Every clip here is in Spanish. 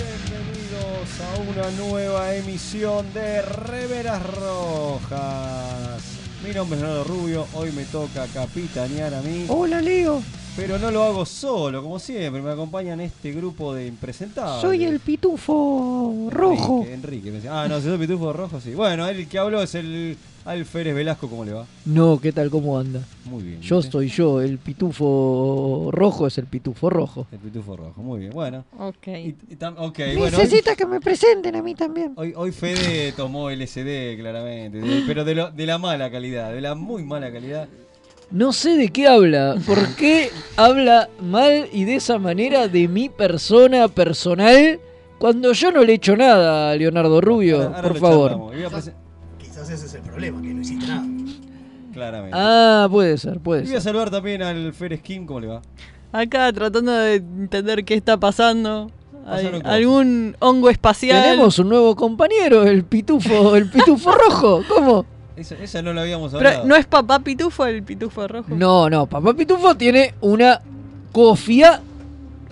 Bienvenidos a una nueva emisión de Reveras Rojas. Mi nombre es Leonardo Rubio, hoy me toca capitanear a mí, Hola Leo, pero no lo hago solo, como siempre, me acompañan este grupo de impresentables. soy el pitufo rojo. Enrique, Enrique me decía, ah, no, si soy pitufo rojo, sí. Bueno, el que habló es el Alférez Velasco, ¿cómo le va? No, ¿qué tal? ¿Cómo anda? Muy bien. Yo ¿viste? soy yo, el pitufo rojo es el pitufo rojo. El pitufo rojo, muy bien, bueno. Ok. Y- y tam- ok, bueno. hoy- Necesita que me presenten a mí también. Hoy, hoy Fede tomó LSD, claramente, de- pero de, lo- de la mala calidad, de la muy mala calidad. No sé de qué habla, por qué habla mal y de esa manera de mi persona personal cuando yo no le he hecho nada a Leonardo Rubio, Ahora- ahora por favor. Quizás ese es el problema, que no hiciste nada. Claramente. Ah, puede ser, puede Y voy a ser. saludar también al Fer Skim, ¿cómo le va? Acá tratando de entender qué está pasando. Hay algún hongo espacial. Tenemos un nuevo compañero, el pitufo, el pitufo rojo. ¿Cómo? Esa, esa no la habíamos hablado. Pero no es papá pitufo el pitufo rojo. No, no, papá pitufo tiene una cofia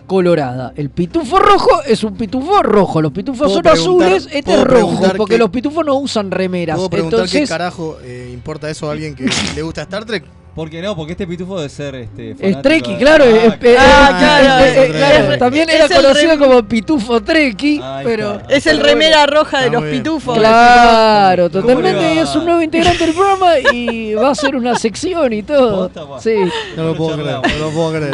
colorada. El pitufo rojo es un pitufo rojo. Los pitufos son azules, este es rojo, porque qué- los pitufos no usan remeras. ¿Puedo preguntar qué Entonces, carajo eh, importa eso a alguien que le gusta Star Trek? ¿Por qué no? Porque este pitufo debe ser este, es Treki, claro. Ah, es- es- es- claro, es- es- es- claro, es- También era conocido rem- como pitufo Treki, pero... Es el Pero remera roja de Está los pitufos. Claro, ¿Cómo totalmente. es un nuevo integrante del programa y va a hacer una sección y todo. Sí. No lo puedo creer, no lo puedo creer.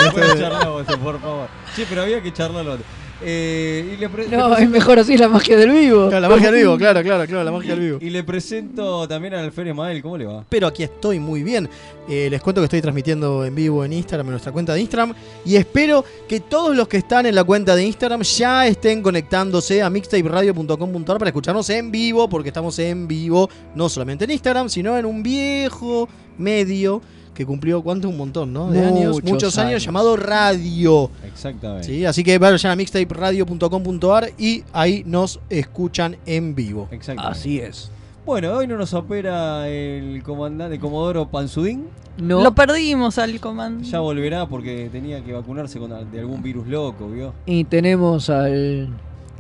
Por favor. Sí, pero había que charlarlo. Eh, y le pre- le No, es mejor así la magia del vivo. Claro, la magia al vivo, claro, claro, claro, la magia al vivo. Y le presento también al Fer Emael, ¿cómo le va? Pero aquí estoy muy bien. Eh, les cuento que estoy transmitiendo en vivo en Instagram, en nuestra cuenta de Instagram. Y espero que todos los que están en la cuenta de Instagram ya estén conectándose a mixtaperadio.com.ar para escucharnos en vivo, porque estamos en vivo no solamente en Instagram, sino en un viejo medio que cumplió, ¿cuánto? Un montón, ¿no? De años, Muchos muchos años, años. llamado Radio. Exactamente. Sí, así que vayan a mixtaperadio.com.ar y ahí nos escuchan en vivo. Exactamente. Así es. Bueno, hoy no nos opera el comandante Comodoro Panzudín. No. Lo perdimos al comando. Ya volverá porque tenía que vacunarse con de algún virus loco, ¿vio? Y tenemos al,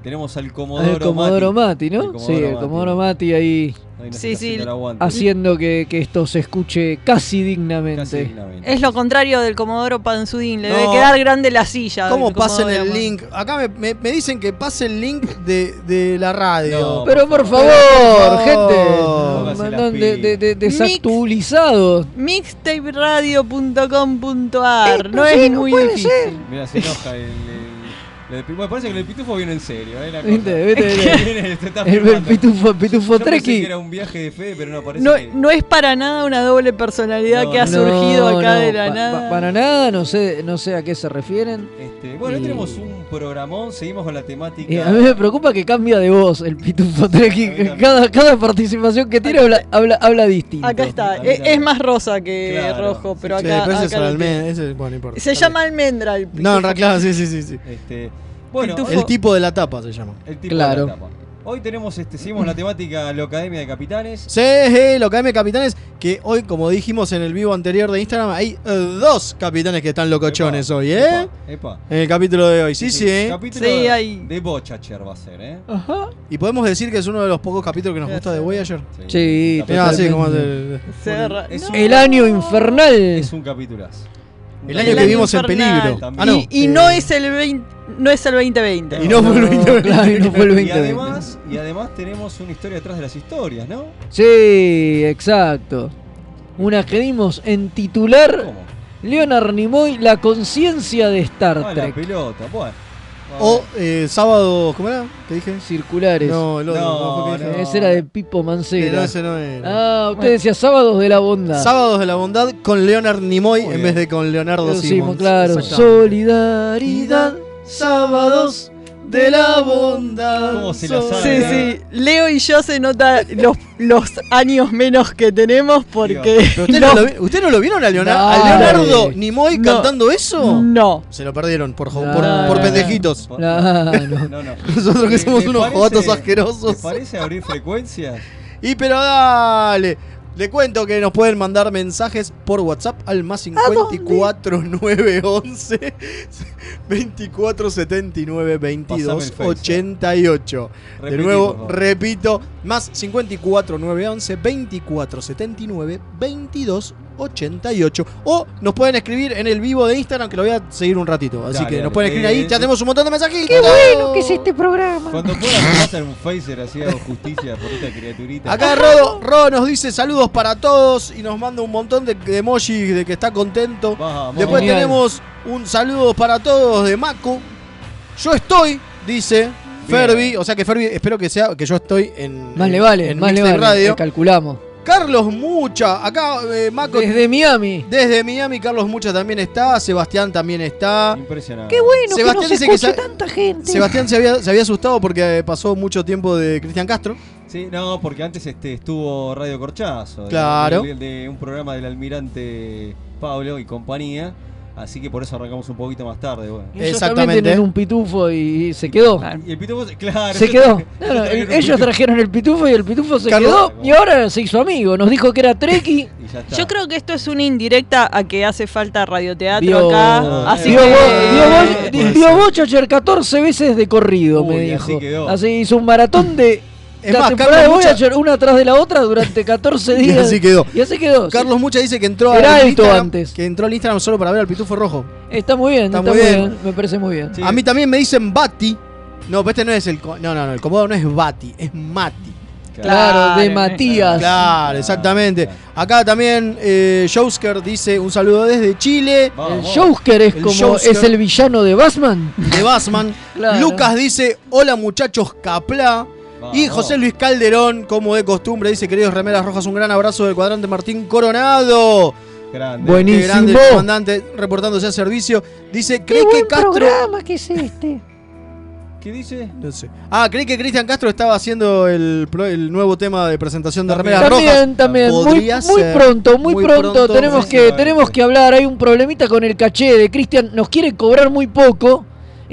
Tenemos al Comodoro, al Comodoro Mati, ¿no? El Comodoro sí, el Mati. Comodoro Mati ahí Sí, sí. haciendo el que, que esto se escuche casi dignamente. Casi dignamente. Es lo contrario del Comodoro Panzudín. Le debe quedar grande la silla. ¿Cómo pasen el link? Acá me, me- me dicen que pase el link de, de la radio. No. Pero por Por favor, gente, de, de- de- desactualizados. Mixtaperadio.com.ar. Eh, no es muy difícil. Mira, se enoja el. Bueno, parece que el pitufo viene en serio, ¿eh? La cosa. Viste, viste. Viene, está El, pitufo, pitufo Yo pensé Treki. que era un viaje de fe, pero no parece No, que... no es para nada una doble personalidad No, que ha no. surgido No, acá no, de la pa- nada. pa- para nada, no sé, no sé a qué se refieren. Este, bueno, hoy Y- tenemos un programón, seguimos con la temática... Y a mí me preocupa que cambia de voz el pitufo. Cada, cada participación que tiene habla, habla, habla distinto. Acá está. Es, es más rosa que Claro. rojo, pero Sí, acá. pero ese es acá lo alme- tiene. ese- bueno, no importa. Se llama almendra el bien. No, en pitufo. realidad, sí, sí, sí, sí. Este, bueno, Pitufo. El tipo de la tapa se llama. el tipo Claro. de la tapa. Hoy tenemos, este, seguimos la temática la Academia de Capitanes. Sí, sí, lo KM Capitanes, que hoy, como dijimos en el vivo anterior de Instagram, hay eh, dos capitanes que están locochones Epa, hoy, ¿eh? Epa, epa. En el capítulo de hoy, sí, sí. ¿eh? Capítulo Sí, de- hay- de Bochacher va a ser, ¿eh? Ajá. Y podemos decir que es uno de los pocos capítulos que nos gusta de Voyager. Sí, Ah, sí, Totalmente. como el, Se agarra- Es no. un- El año infernal. Es un capitulazo. El El año que año vimos en peligro. Ah, no. Y, y eh, no es el 20, no es el 2020. Y no fue el 2020. claro, y no fue el Y 2020. además, y además tenemos una historia detrás de las historias, ¿no? Sí, exacto. Una que dimos en titular ¿Cómo? Leonard Nimoy, la conciencia de Star Ah, la Trek. pelota, bueno. O eh, sábado, ¿cómo era? ¿Qué dije? Circulares. No, el otro. No, ¿cómo fue que dije? no. Ese era de Pipo Mancera. no, ese no era. Ah, usted decía sábados de la bondad. Sábados de la bondad con Leonard Nimoy Muy en bien. vez de con Leonardo Simons. claro. Solidaridad, sábados de la bondad. ¿Cómo se la sabe? Sí, sí. Leo y yo se nota los, los años menos que tenemos porque. ¿Usted no, lo, vi- ¿usted no lo vieron a, Leonardo, No. a Leonardo Nimoy No. cantando eso? No. Se lo perdieron por, No, por, no, por pendejitos. No, no. No, no. Nosotros que ¿Le- somos unos jotos ¿Le asquerosos. parece abrir frecuencias? Y pero dale. Le cuento que nos pueden mandar mensajes por WhatsApp al más 54 911 24 79 22 Pasame el Face, 88. De nuevo, repito, más 54 911 24 79 22 88. O nos pueden escribir en el vivo de Instagram, que lo voy a seguir un ratito. Así Dale, que nos dale. pueden escribir ahí. Eh, Ya tenemos un montón de mensajitos. ¡Qué bueno que es este programa! Cuando puedas, hacer un phaser así hago justicia por esta criaturita. Acá Rodo, Rodo nos dice saludos para todos y nos manda un montón de, de emojis de que está contento. Vamos. Después Genial. tenemos un saludo para todos de Mako. Yo estoy, dice. Ferbi. O sea que Ferbi, espero que sea que yo estoy en. Más en- le vale, en más le vale. Radio. eh, calculamos. Carlos Mucha, acá eh, Mako. Desde, Desde Miami. Miami, Carlos Mucha también está. Sebastián también está. Impresionante. Qué bueno Sebastián que nos dice que tanta gente. Sebastián se había, se había asustado porque eh, pasó mucho tiempo de Cristian Castro. Sí, no, porque antes este estuvo Radio Corchazo. de- Claro. De, de un programa del almirante Pablo y compañía. Así que por eso arrancamos un poquito más tarde. Bueno. Ellos Exactamente. tienen un pitufo y se quedó. Y el pitufo, claro. Se quedó. No, no, ellos trajeron el pitufo y el pitufo se Carlos- quedó y ahora se hizo amigo. Nos dijo que era Treki. Yo creo que esto es una indirecta a que hace falta radioteatro acá. Así vio, que. Bo- vio Bo- di- puede vio ser. Voyager 14 veces de corrido, Uy, me así dijo. quedó. Así hizo un maratón de Es la más, temporada de Carlos Mucha, Voyager una tras de la otra durante 14 y días. así quedó. Y así quedó. sí. Carlos Mucha dice que entró Era al Instagram, antes. que entró al Instagram solo para ver al pitufo rojo. Está muy bien, Está está, muy bien. bien. Me parece muy bien. Sí. A mí también me dicen Bati. No, pero este no es el. No, no, no. El cómodo no es Bati, es Mati. Claro, de Matías. Claro, exactamente. Acá también eh, Jousker dice un saludo desde Chile. El Vamos. Es El como es el villano de Batman. De Basman. Claro. Lucas dice: Hola muchachos Capla. Y. José Luis Calderón, como de costumbre, dice: Queridos remeras rojas, un gran abrazo del cuadrante Martín Coronado. Grande. Buen- Qué Buenísimo. grande el comandante reportándose a servicio. Dice: ¿Cree que Castro. que es este. ¿Qué dice? No sé. Ah, creí que Cristian Castro estaba haciendo el, nuevo tema de presentación de remeras También, rojas. también, muy, Podría muy pronto, muy, Muy pronto, pronto, tenemos sí, que tenemos que hablar, hay un problemita con el caché de Cristian, nos quiere cobrar muy poco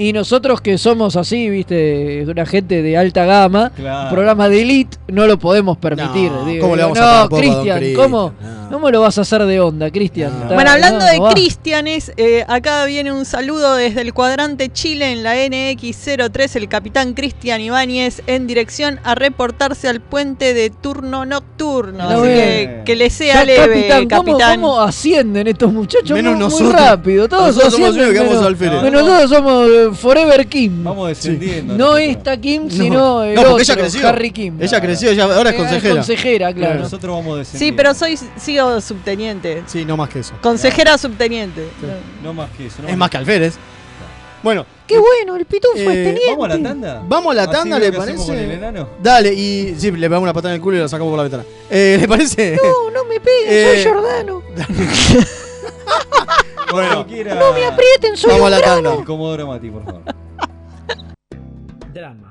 y nosotros que somos así, viste, una gente de alta gama, Claro. programa de elite, no lo podemos permitir. No, digo. ¿cómo le vamos no, a Cristian, Cristian? ¿cómo, No. ¿Cómo lo vas a hacer de onda, Cristian? No. Bueno, hablando no, de. Cristianes, eh, acá viene un saludo desde el cuadrante Chile en la NX03, el capitán Cristian Ibáñez, en dirección a reportarse al puente de turno nocturno. Así que, que le sea Ya, leve, capitán, ¿cómo, capitán. cómo ascienden estos muchachos? Menos muy, muy nosotros. rápido, todos Nosotros somos los ascienden vamos menos- al menos nosotros somos eh, Forever Kim. Vamos descendiendo. No esta Kim, No. sino el otro, ella creció. Harry Kim. Ella creció, ya, ahora es Eh, consejera. consejera, claro. Nosotros vamos descendiendo. Sí, pero soy sigo subteniente. Sí, no más que eso. Consejera subteniente. No más que eso. no Es más que alférez. Bueno, Qué bueno, el pitufo Eh, es teniente. ¿Vamos a la tanda? Vamos a la tanda, ¿le parece? con el enano? dale, y sí, le pegamos una patada en el culo y la sacamos por la ventana. Eh, ¿Le parece? No, no me peguen, Eh, soy Jordano. Bueno, quiera. No me aprieten, soy Vamos a la grano. tanda. Comodoro Mati, por favor. Drama.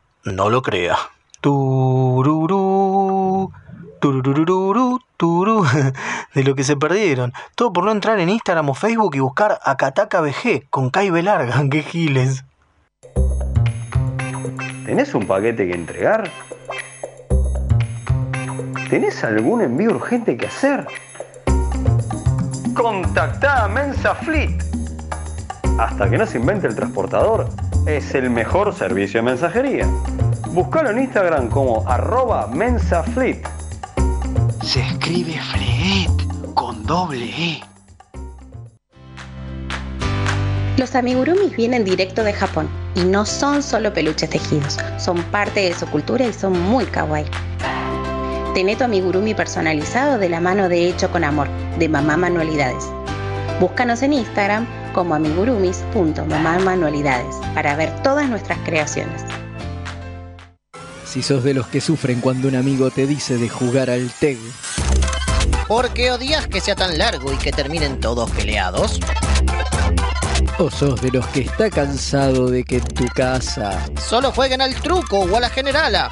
no lo crea. Tururú, tururururu, turú. De lo que se perdieron. Todo por no entrar en Instagram o Facebook y buscar Akataka BG con Kai Larga. ¡Qué giles! ¿Tenés un paquete que entregar? ¿Tenés algún envío urgente que hacer? Contactá a Mensa Fleet. Hasta que no se invente el transportador, es el mejor servicio de mensajería. Búscalo en Instagram como arroba mensafleet. Se escribe Fleet. con doble E. Los amigurumis vienen directo de Japón y no son solo peluches tejidos, son parte de su cultura y son muy kawaii. Tené tu amigurumi personalizado de la mano de Hecho con Amor, de Mamá Manualidades. Búscanos en Instagram como amigurumis.mamamanualidades para ver todas nuestras creaciones. Si sos de los que sufren cuando un amigo te dice de jugar al TEG. ¿Por qué odias que sea tan largo y que terminen todos peleados? ¿O sos de los que está cansado de que en tu casa Solo jueguen al truco o a la generala.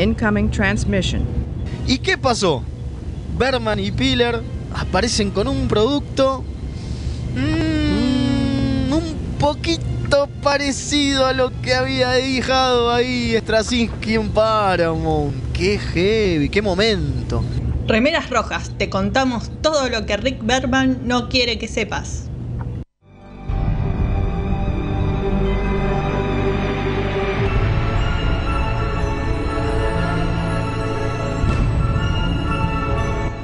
Incoming transmission. ¿Y qué pasó? Berman y Piller aparecen con un producto mm, un poquito parecido a lo que había dejado ahí Straczynski en Paramount. Qué heavy, qué momento. Remeras Rojas, te contamos todo lo que Rick Berman no quiere que sepas.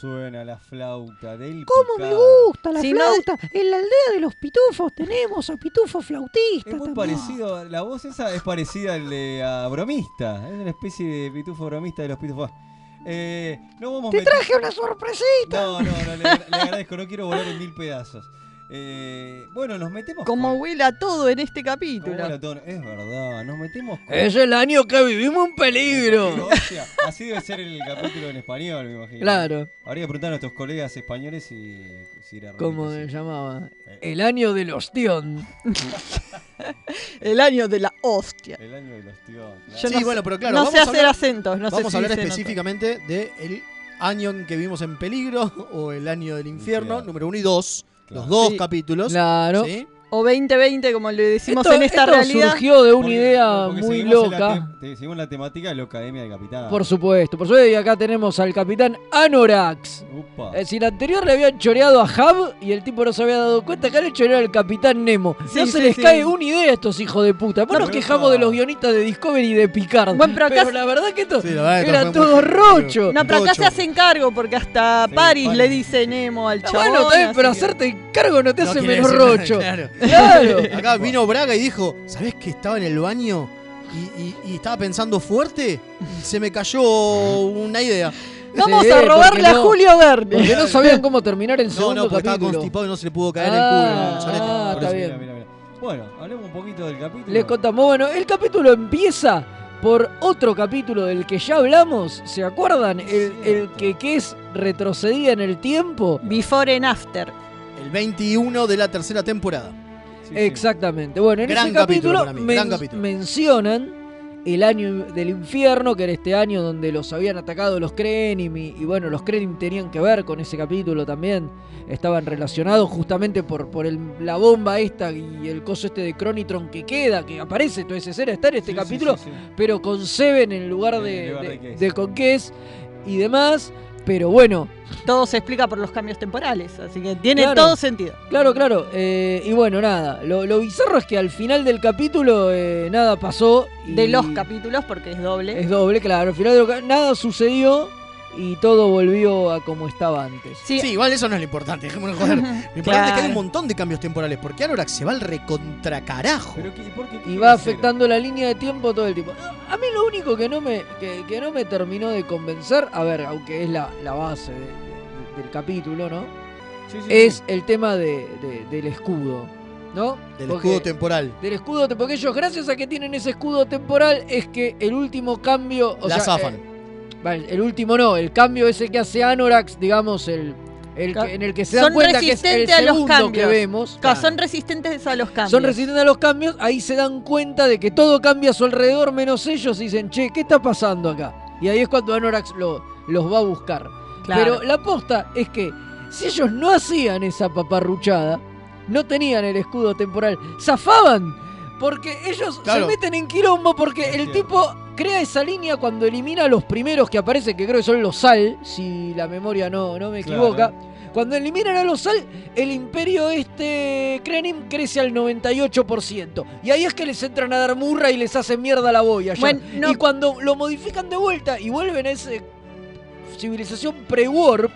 Suena la flauta del ¿Cómo me picado? gusta la Si no- flauta? En la aldea de los pitufos tenemos a pitufo flautista. Es muy también. parecido, la voz esa es parecida al de a bromista, es una especie de pitufo bromista de los pitufos. Eh, no vamos a Te traje una sorpresita. No, no, no, le, le agradezco, no quiero volar en mil pedazos. Eh, bueno, nos metemos Como con- huele a todo en este capítulo. todo. Es verdad, nos metemos con... Es el año que vivimos en peligro. Hostia, así debe ser el capítulo en español, me imagino. Claro. Habría que preguntar a nuestros colegas españoles si, si era ¿Cómo se llamaba? Eh. El año del ostión. El año de la hostia. El año de los tíos. claro. Yo sí, no sé- bueno, pero claro, no vamos sé a hacer hablar- acentos, no sé Vamos si a hablar específicamente del año en que vivimos en peligro o el año del infierno, Infierno. número uno y dos. Claro. Los dos Sí. capítulos. Claro. ¿sí? O 2020, como le decimos Esto, en esta esto realidad. surgió de una Porque- idea porque muy la loca. te- seguimos la temática de la Academia del Capitán. Por supuesto, por supuesto, y acá tenemos al capitán Anorax. Upa. Es decir, anterior le habían choreado a Hub y el tipo no se había dado cuenta que le choreado al capitán Nemo. Sí, no se les sí. cae una idea a estos hijos de puta. Después No, nos pero quejamos de los guionistas de Discovery y de Picard. Bueno, pero acá- la verdad que esto Sí, la verdad que esto era todo muy- rocho. No, pero acá se hacen cargo porque hasta Sí, Paris Paris. le dice Nemo al Ah, chabón. bueno, bien, pero hacerte cargo no te hace menos rocho. claro. Claro. Acá vino Braga y dijo, ¿sabés que estaba en el baño y, y- y estaba pensando fuerte? Y se me cayó una idea. Vamos Sí, a porque robarle a no- Julio Verne. Porque no sabían cómo terminar el No, segundo no, porque estaba capítulo. constipado y no se le pudo caer Ah, el culo. en el solete. ah, Por está eso. bien. Mira, mira, mira. Bueno, hablemos un poquito del capítulo. Les contamos, bueno, el capítulo empieza por otro capítulo del que ya hablamos, ¿se acuerdan? El, el que, que es retrocedida en el tiempo. Before and After. El 21 de la tercera temporada. Sí. Exactamente. Bueno, en Gran ese capítulo capítulo, para mí, men- gran capítulo. mencionan el año del infierno, que era este año donde los habían atacado los Krenim y, y bueno, los Krenim tenían que ver con ese capítulo también. Estaban relacionados justamente por, por el- la bomba esta y el coso este de Chronitron que queda, que aparece toda esa escena, está en este Sí, capítulo, sí, sí. pero con Seven en lugar En de, lugar de, de Kes. de con Kes y demás. Pero bueno, Todo se explica por los cambios temporales, así que tiene Claro. todo sentido. Claro, claro. eh, y bueno, nada. Lo, lo bizarro es que al final del capítulo eh, nada pasó. y De los capítulos, porque es doble. Es doble, claro. Al final del ca- nada sucedió. Y todo volvió a como estaba antes. Sí, igual eso no es lo importante, dejémonos joder. Lo importante es que hay un montón de cambios temporales. Porque Anorak se va al recontracarajo. y va afectando la línea de tiempo todo el tiempo. A mí lo único que no me, que, que no me terminó de convencer, a ver, aunque es la, la base de- de- del capítulo, ¿no? Sí, sí, es sí. el tema de, de- del escudo, ¿no? Del Porque- escudo temporal. Del escudo, porque ellos, gracias a que tienen ese escudo temporal, es que el último cambio. O La sea, zafan. eh, vale, el último no, el cambio ese que hace Anorax, digamos, el, el que- en el que se dan Son cuenta que es el resistentes a los segundo que vemos. Claro, Son resistentes a los cambios. Son resistentes a los cambios, ahí se dan cuenta de que todo cambia a su alrededor menos ellos y dicen, che, ¿qué está pasando acá? Y ahí es cuando Anorax lo- los va a buscar. Claro. Pero la posta es que si ellos no hacían esa paparruchada, no tenían el escudo temporal, zafaban. Porque ellos Claro. se meten en quilombo porque el tipo crea esa línea cuando elimina a los primeros que aparecen, que creo que son los Sal, si la memoria no, no me Claro. equivoca. Cuando eliminan a los Sal, el imperio este Krenim crece al 98%. Y ahí es que les entran a dar murra y les hacen mierda la boya. Bueno, no- Y cuando lo modifican de vuelta y vuelven a esa civilización pre-warp,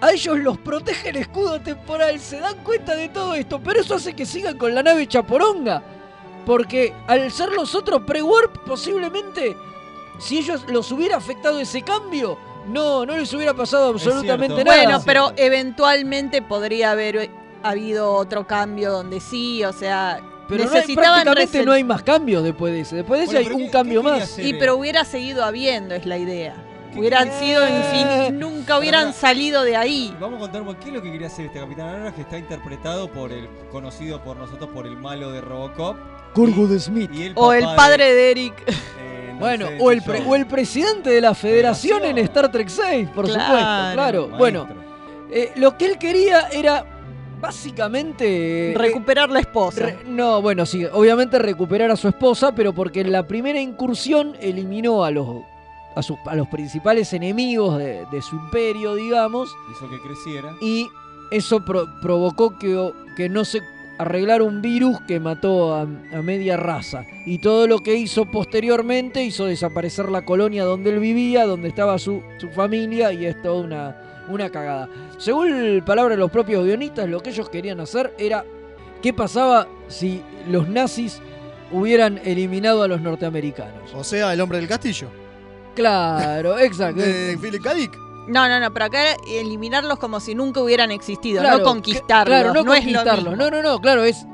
a ellos los protege el escudo temporal. Se dan cuenta de todo esto, pero eso hace que sigan con la nave chaporonga. Porque al ser los otros pre-warp, posiblemente, si ellos los hubiera afectado ese cambio, no, no les hubiera pasado absolutamente nada. Bueno, pero eventualmente podría haber habido otro cambio donde sí, o sea, Pero no hay- prácticamente no hay más cambios después de ese. Después de ese Bueno, hay un ¿qué- cambio qué más. Y pero hubiera seguido habiendo, es la idea. Hubieran sido infinitos, nunca hubieran salido de ahí. Vamos a contar un poco qué es lo que quería hacer este Capitán Anorak que está interpretado por el conocido por nosotros por el malo de Robocop. Kurgud Smith. Y el O el padre de Eric. eh, no Bueno, sé, o el, pre- o el presidente de la federación en Star Trek 6, por Claro, supuesto, claro. maestro. Bueno, eh, lo que él quería era básicamente... eh, Recuperar la esposa. re- no, bueno, sí, obviamente recuperar a su esposa, pero porque en la primera incursión eliminó a los, a sus, a los principales enemigos de, de su imperio, digamos, Hizo que creciera. y eso pro- provocó que, que no se arreglara un virus que mató a, a media raza. Y todo lo que hizo posteriormente hizo desaparecer la colonia donde él vivía, donde estaba su, su familia, y es toda una, una cagada. Según palabras de los propios guionistas, lo que ellos querían hacer era qué pasaba si los nazis hubieran eliminado a los norteamericanos. O sea, el hombre del castillo. Claro, exacto. De Philip K. Dick. No, no, no, pero acá eliminarlos como si nunca hubieran existido, Claro, no conquistarlos. Claro, no, no conquistarlos. No, no, no, claro, es.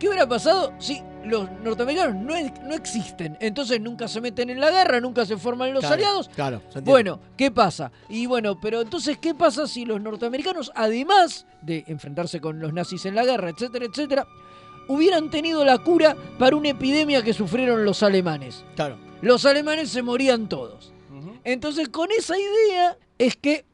¿Qué hubiera pasado si los norteamericanos no, es- no existen? Entonces nunca se meten en la guerra, nunca se forman los Claro, aliados. Claro, se entiende. Bueno, ¿qué pasa? Y bueno, pero entonces, ¿qué pasa si los norteamericanos, además de enfrentarse con los nazis en la guerra, etcétera, etcétera, hubieran tenido la cura para una epidemia que sufrieron los alemanes? Claro. Los alemanes se morían todos. Entonces, con esa idea es que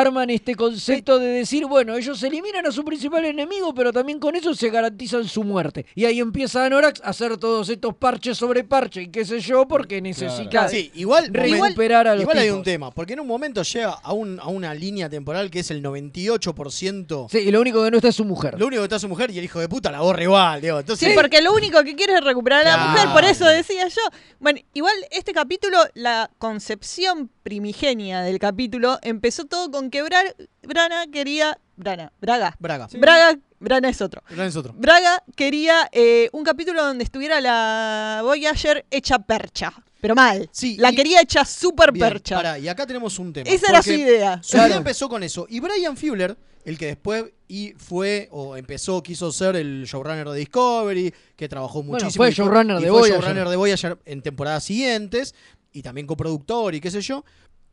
arman este concepto de decir, bueno, ellos eliminan a su principal enemigo, pero también con eso se garantizan su muerte. Y ahí empieza Anorax a hacer todos estos parches sobre parche y qué sé yo, porque necesita Sí, igual, recuperar a los igual hay tipos. un tema, porque en un momento llega a, un- a una línea temporal que es el 98%. Sí, y lo único que no está es su mujer. Lo único que está es su mujer y el hijo de puta la borra igual, digo. Entonces, Sí, porque lo único que quiere es recuperar a la Claro. mujer, por eso decía yo. Bueno, igual este capítulo, la concepción primigenia del capítulo, empezó todo con que Bra- Brana quería. Brana, Braga. Braga. Braga, Brana es otro. Brana es otro. Braga quería eh, un capítulo donde estuviera la Voyager hecha percha. Pero mal. Sí, la y- quería hecha super Bien, percha. pará, y acá tenemos un tema. Esa era su idea. Su Claro. idea empezó con eso. Y Brian Fuller, el que después y fue o empezó, quiso ser el showrunner de Discovery, que trabajó Bueno, muchísimo. fue y showrunner y de fue Voyager. showrunner de Voyager en temporadas siguientes, y también coproductor y qué sé yo.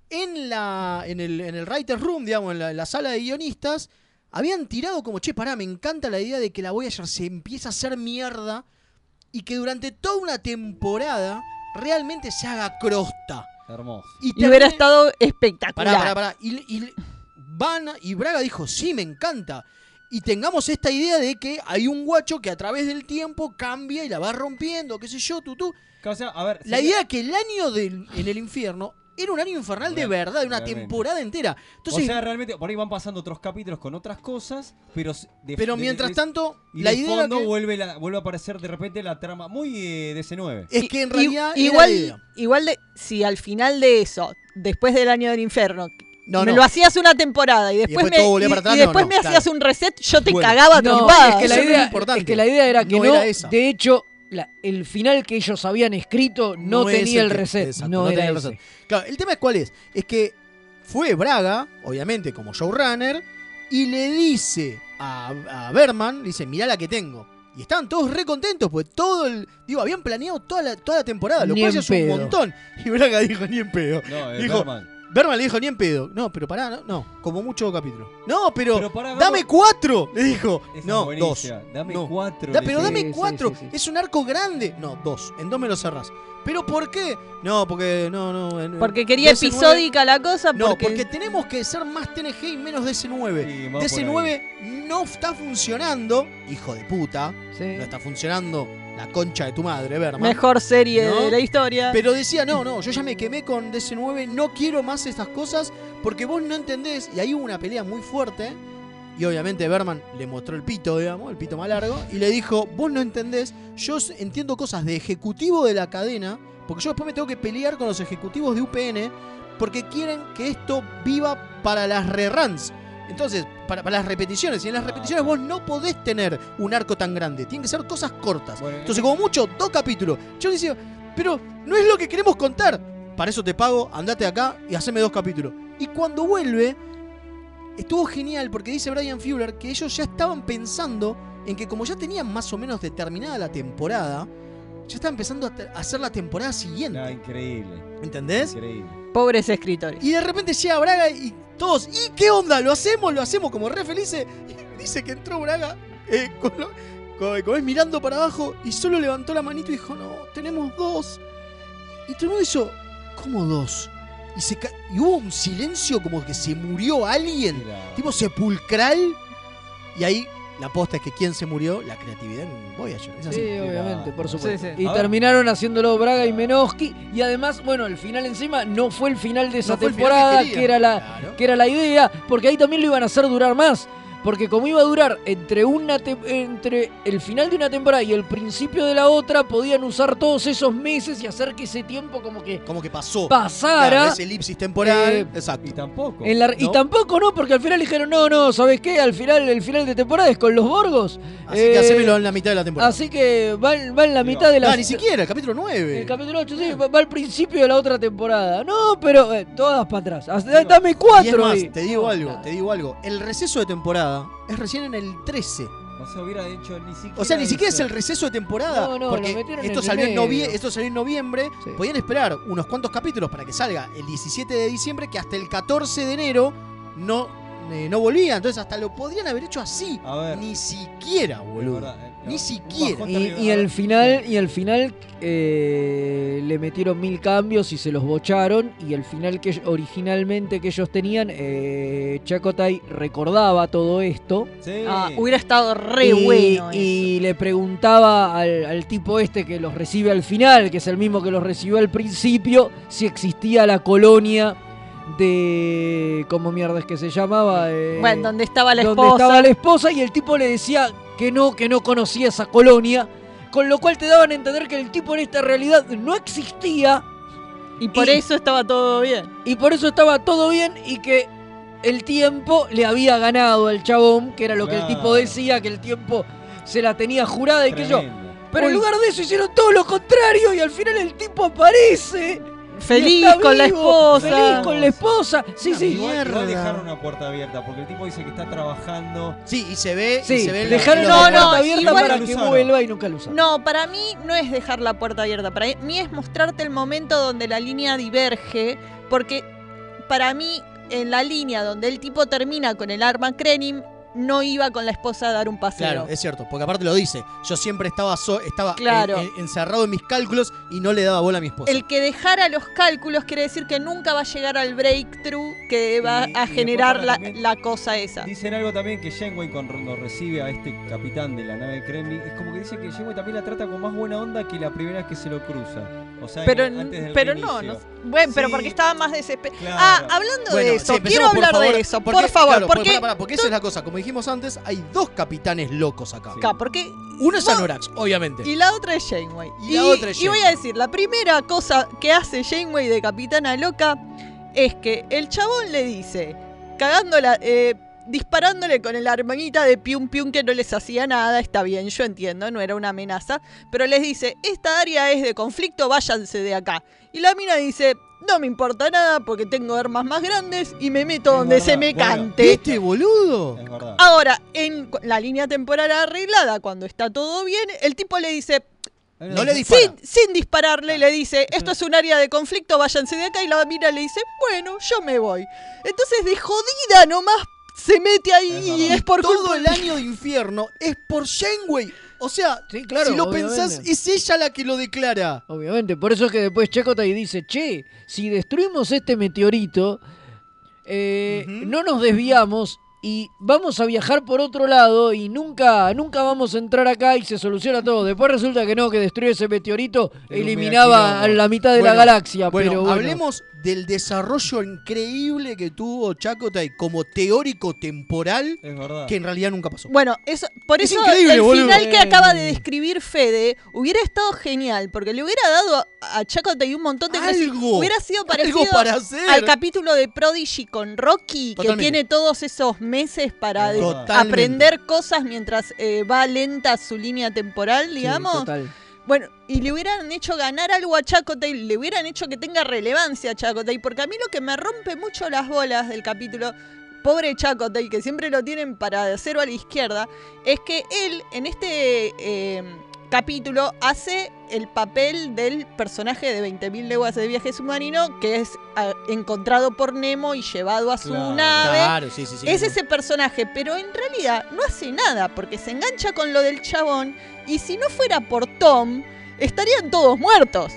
En, la, en, el, en el Writer's Room, digamos, en la, en la sala de guionistas, habían tirado como, che, pará, me encanta la idea de que la Voyager se empieza a hacer mierda y que durante toda una temporada realmente se haga crosta. Hermoso. Y, termine- hubiera estado espectacular. Pará, pará, pará. Y, y Van y Braga dijo, sí, me encanta. Y tengamos esta idea de que hay un guacho que a través del tiempo cambia y la va rompiendo, qué sé yo, tutú. O sea, a ver, La idea que el año del, en el infierno era un año infernal de verdad, de una realmente. temporada entera. Entonces, o sea, realmente por ahí van pasando otros capítulos con otras cosas, pero de- pero de- mientras de- tanto, y la de idea fondo que- vuelve la- vuelve a aparecer de repente la trama muy eh, DC9. es que en realidad igual, igual de, si al final de eso después del año del infierno, No, me no. lo hacías una temporada y después, después me, y- para atrás, y no, después no, me claro. hacías un reset, yo te Bueno. cagaba es que, la idea, es importante. es que la idea era que No no, era esa. de hecho, la- el final que ellos habían escrito no, tenía el reset. exacto, no, era tenía el ese. reset. Claro, el tema es cuál es. Es que fue Braga, obviamente como showrunner, y le dice a, a Berman, le dice, mirá la que tengo. Y estaban todos re contentos, pues todo el. Digo, habían planeado toda la, toda la temporada, lo Ni cual es un montón. Y Braga dijo, ni en pedo. No, es Dijo, Berman. Berman le dijo, ni en pedo. No, pero pará, no, no como mucho capítulo. No, pero, Pero pará, dame cuatro, le dijo. Esa no, dos. Dame No. cuatro. Da- pero dame sí, cuatro. sí, sí. Es un arco grande. No, dos. En dos me lo cerrás. ¿Pero por qué? No, porque no, no. en- Porque quería DC9 episódica la cosa. No, porque... tenemos que ser más TNG y menos DC9. Sí, más por DC9 no está funcionando. Hijo de puta. Sí. No está funcionando la concha de tu madre, Berman. Mejor serie ¿No? de la historia. Pero decía, no, no, yo ya me quemé con DC9, no quiero más estas cosas porque vos no entendés. Y ahí hubo una pelea muy fuerte. Y obviamente Berman le mostró el pito, digamos, el pito más largo. Y le dijo, vos no entendés, yo entiendo cosas de ejecutivo de la cadena. Porque yo después me tengo que pelear con los ejecutivos de UPN. Porque quieren que esto viva para las reruns. Entonces, para, para las repeticiones. Y en las repeticiones vos no podés tener un arco tan grande. Tienen que ser cosas cortas. Bueno, Entonces, como mucho, dos capítulos. Yo le decía, pero no es lo que queremos contar. Para eso te pago, andate acá y haceme dos capítulos. Y cuando vuelve, estuvo genial porque dice Brian Fuller que ellos ya estaban pensando en que como ya tenían más o menos determinada la temporada, ya estaban empezando a hacer la temporada siguiente. No, increíble. ¿Entendés? Increíble. Pobres escritores. Y de repente llega Braga y todos, ¿y qué onda? ¿Lo hacemos? ¿Lo hacemos? Como re felices. Y dice que entró Braga eh, con lo- con- como es mirando para abajo y solo levantó la manito y dijo, no, tenemos dos. Y todo el mundo hizo, ¿cómo dos? Y, se ca- y hubo un silencio como que se murió alguien, tipo sepulcral. Y ahí la posta es que quién se murió, la creatividad en Voyager. Es así. Sí, obviamente, por supuesto. Sí, sí. Y A ver. terminaron haciéndolo Braga y Menoski. Y además, bueno, el final encima no fue el final de esa No temporada, que era la, Claro. que era la idea, porque ahí también lo iban a hacer durar más. Porque como iba a durar entre una entre el final de una temporada y el principio de la otra, podían usar todos esos meses y hacer que ese tiempo como que Como que pasó. pasara. Claro, ese elipsis temporal. Eh, Exacto. Y tampoco. En la- Y ¿no? tampoco, ¿no? Porque al final dijeron, no, no, ¿sabes qué? Al final, el final de temporada es con los Borgos. Así que Eh, hacémelo en la mitad de la temporada. Así que va, va en la mitad de la... No, ni siquiera, el capítulo 9. El capítulo 8, sí, va, va al principio de la otra temporada. No, pero eh, todas para atrás. Hasta- Dame cuatro. Y es más, ahí. te digo No, algo, te digo algo. El receso de temporada es recién en el 13. O sea, hubiera hecho ni siquiera. O sea, ni siquiera es el receso de temporada. No, no, porque lo metieron esto en salió en, enero. novie- esto salió en noviembre. Sí. Podían esperar unos cuantos capítulos para que salga el 17 de diciembre, que hasta el 14 de enero no, eh, no volvía. Entonces hasta lo podrían haber hecho así. A ver. Ni siquiera, Es boludo. Eh, Ni siquiera. Y, y el final, y el final eh, le metieron mil cambios y se los bocharon. Y el final que originalmente que ellos tenían, eh, Chakotay recordaba todo esto. Sí. Ah, hubiera estado re y, bueno. y le preguntaba al, al tipo este que los recibe al final, que es el mismo que los recibió al principio, si existía la colonia de. ¿Cómo mierda es que se llamaba? Eh, Bueno, donde estaba la donde esposa. estaba la esposa y el tipo le decía que no, que no conocía esa colonia. Con lo cual te daban a entender que el tipo en esta realidad no existía Y por y- eso estaba todo bien. y por eso estaba todo bien y que el tiempo le había ganado al chabón, que era lo que el tipo decía, que el tiempo se la tenía jurada y que yo. Pero en lugar de eso hicieron todo lo contrario y al final el tipo aparece. Y Feliz está con la esposa. Feliz con la esposa. Sí, sí. Igual, igual dejaron una puerta abierta, porque el tipo dice que está trabajando. Sí, y se ve. y Sí, se ve dejaron la no, puerta abierta igual- para que vuelva y nunca lo usaron. No, para mí no es dejar la puerta abierta. Para mí es mostrarte el momento donde la línea diverge. Porque para mí, en la línea donde el tipo termina con el arma Krenim, no iba con la esposa a dar un paseo. Claro, es cierto, porque aparte lo dice. Yo siempre estaba, so- estaba Claro. en- en- encerrado en mis cálculos y no le daba bola a mi esposa. El que dejara los cálculos quiere decir que nunca va a llegar al breakthrough que va Y- a y generar la, la cosa esa. Dicen algo también que Janeway cuando recibe a este capitán de la nave Kremlin, es como que dice que Janeway también la trata con más buena onda que la primera vez que se lo cruza. O sea, Pero, antes del pero no, no. Bueno, pero Sí. porque estaba más desesperado. Claro. Ah, hablando Bueno, de sí, eso, empecemos, quiero por hablar favor, de eso, porque- por favor, claro, porque, porque esa es la cosa. Como dijimos antes, hay dos capitanes locos acá. acá, porque Uno es Anorax, obviamente. y la otra es Janeway. Y la otra es y voy Janeway. a decir, la primera cosa que hace Janeway de capitana loca es que el chabón le dice, cagándola, eh, disparándole con el armanita de pium pium que no les hacía nada, está bien, yo entiendo, no era una amenaza, pero les dice, esta área es de conflicto, váyanse de acá. Y la mina dice, no me importa nada porque tengo armas más grandes y me meto donde se me Bueno, cante. ¿Viste, boludo? Es verdad. Ahora, en la línea temporal arreglada, cuando está todo bien, el tipo le dice. No le dispara. Sin, sin dispararle, le dice: Esto es un área de conflicto, váyanse de acá. Y la mina le dice: Bueno, yo me voy. Entonces, de jodida nomás se mete ahí y es por Todo culpa el año de infierno es por Shenwei. O sea, claro, si lo obviamente. pensás, es ella la que lo declara. Obviamente, por eso es que después Chakotay dice, che, si destruimos este meteorito, eh, no nos desviamos y vamos a viajar por otro lado y nunca, nunca vamos a entrar acá y se soluciona todo. Después resulta que no, que destruye ese meteorito, eliminaba a la mitad de la galaxia. Bueno, pero bueno. hablemos del desarrollo increíble que tuvo Chakotay como teórico temporal, Es verdad. que en realidad nunca pasó. Bueno, eso, por Es eso el boludo. final que acaba de describir Fede hubiera estado genial, porque le hubiera dado a, Chakotay un montón de cosas. Algo, Hubiera sido algo parecido para hacer. al capítulo de Prodigy con Rocky, Totalmente. que tiene todos esos meses para Totalmente. aprender cosas mientras eh, va lenta su línea temporal, digamos. total. Bueno, y le hubieran hecho ganar algo a Chakotay, le hubieran hecho que tenga relevancia a Chakotay, porque a mí lo que me rompe mucho las bolas del capítulo, pobre Chakotay, que siempre lo tienen para cero a la izquierda, es que él en este eh, capítulo hace el papel del personaje de 20.000 leguas de viaje submarino, que es encontrado por Nemo y llevado a su Claro, nave. claro, sí, sí, sí. Es ese personaje, pero en realidad no hace nada porque se engancha con lo del chabón y si no fuera por Tom, estarían todos muertos.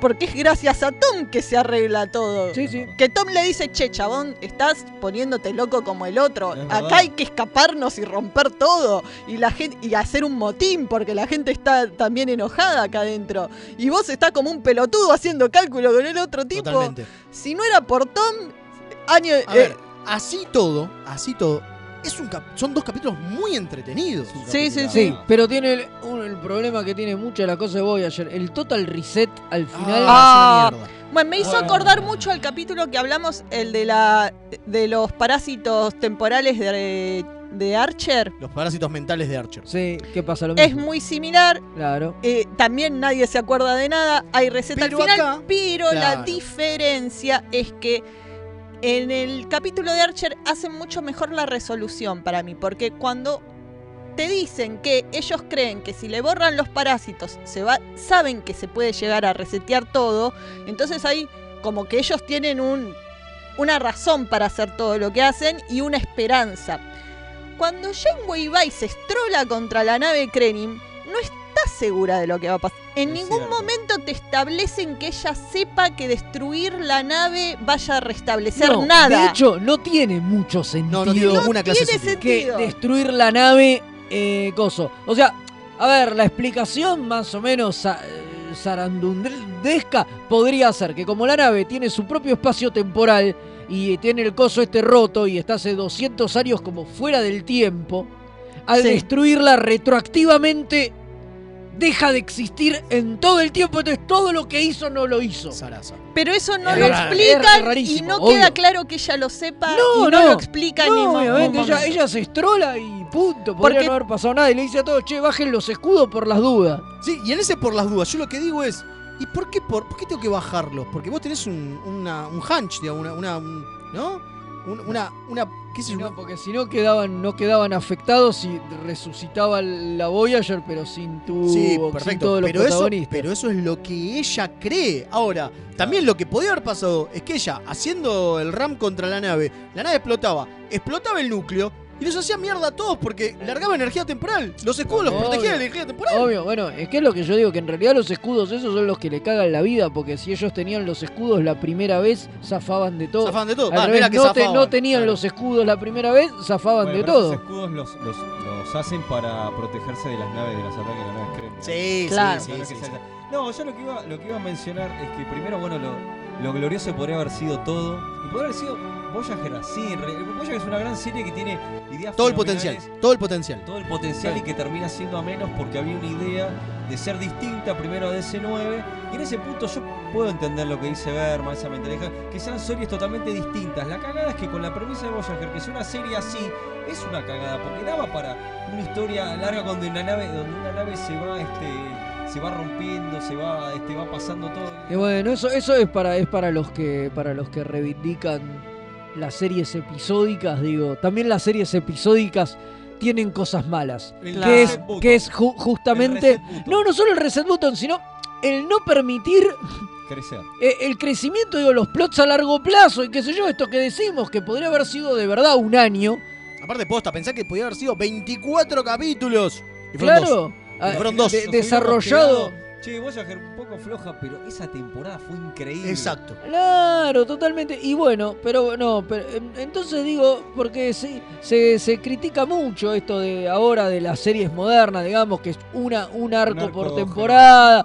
Porque es gracias a Tom que se arregla todo. Sí, sí. Que Tom le dice, che, chabón, estás poniéndote loco como el otro. Es verdad. Acá hay que escaparnos y romper todo. Y la gente, y hacer un motín, porque la gente está también enojada acá adentro. Y vos estás como un pelotudo haciendo cálculo con el otro tipo. Totalmente. Si no era por Tom, año. A eh, ver, así todo, así todo, es un cap- son dos capítulos muy entretenidos. Sí, sí, Sí, pero tiene el, un- el problema que tiene mucho la cosa de Voyager, el total reset al final. Ah, mierda. Bueno, me hizo Bueno. acordar mucho al capítulo que hablamos, el de la de los parásitos temporales de, de Archer. Los parásitos mentales de Archer. Sí, ¿qué pasa? Lo mismo. Es muy similar. Claro. eh, también nadie se acuerda de nada. Hay receta Pero al final. acá, pero la diferencia es que en el capítulo de Archer hacen mucho mejor la resolución para mí. Porque cuando te dicen que ellos creen que si le borran los parásitos se va, saben que se puede llegar a resetear todo, entonces ahí como que ellos tienen un, una razón para hacer todo lo que hacen y una esperanza. Cuando Janeway va y se estrola contra la nave Krenim, no está segura de lo que va a pasar. En ningún momento te establecen que ella sepa que destruir la nave vaya a restablecer No, nada. De hecho, no tiene mucho sentido. no tiene ninguna clase tiene sentido. que destruir la nave, eh, coso. O sea, a ver, la explicación más o menos eh, zarandundesca podría ser que como la nave tiene su propio espacio temporal y tiene el coso este roto y está hace 200 años como fuera del tiempo, al Sí. destruirla retroactivamente deja de existir en todo el tiempo, entonces todo lo que hizo no lo hizo. Sarasa. Pero eso no Es lo raro, explican y no obvio. queda claro que ella lo sepa No, y no, no. lo explican ni No, mo- obviamente, ella, se estrola y punto. Podría Porque- no haber pasado nada. Y le dice a todos, che, bajen los escudos por las dudas. Sí, y en ese por las dudas, yo lo que digo es, ¿y por qué, por, por qué tengo que bajarlos? Porque vos tenés un, una, un hunch, digamos, una, una un- ¿no? Un- una, una, qué sé yo, No, porque si no quedaban, no quedaban afectados y resucitaba la Voyager, pero sin tu Sí, sin perfecto. todos los Pero eso, pero eso es lo que ella cree. Ahora, también lo que podía haber pasado es que ella, haciendo el ram contra la nave, la nave explotaba, explotaba el núcleo y los hacía mierda a todos porque largaba energía temporal. Los escudos los protegían de la energía temporal. Obvio, bueno, es que es lo que yo digo, que en realidad los escudos esos son los que le cagan la vida, porque si ellos tenían los escudos la primera vez, zafaban de todo. Zafaban de todo. Al no revés, era que no, te- zafaban, no tenían claro. los escudos la primera vez, zafaban Bueno, de pero todo. Esos escudos los, los, los hacen para protegerse de las naves, de los ataques de las naves Kremlin. Sí, Claro. sí, No, sí, no sí, que sí. sea- No, yo lo que, iba, lo que iba a mencionar es que primero, bueno, lo, lo glorioso podría haber sido todo. Y podría haber sido Voyager así. Voyager es una gran serie que tiene ideas Todo el potencial, todo el potencial. Todo el potencial y que termina siendo a menos porque había una idea de ser distinta primero a DC9. Y en ese punto yo puedo entender lo que dice Berma, esa mentalidad, que sean series totalmente distintas. La cagada es que con la premisa de Voyager, que es una serie así, es una cagada, porque daba para una historia larga donde una nave, donde una nave se va, este, se va rompiendo, se va, este, va pasando todo. Y bueno, eso, eso es para, es para los que para los que reivindican las series episódicas, digo. También las series episódicas tienen cosas malas. El que es, button. que es ju- justamente. No, no solo el reset button, sino el no permitir Crecer. eh, el crecimiento, digo, los plots a largo plazo y qué sé yo, esto que decimos, que podría haber sido de verdad un año. Aparte, posta, pensá que podía haber sido 24 capítulos. Y fueron Claro. dos. Y fueron dos. de- desarrollado. Che, Voyager un poco floja, pero esa temporada fue increíble. Exacto. Claro, totalmente. Y bueno, pero no, pero em, entonces digo, porque sí, se, se critica mucho esto de ahora de las series modernas, digamos, que es una, un arco, arco por temporada.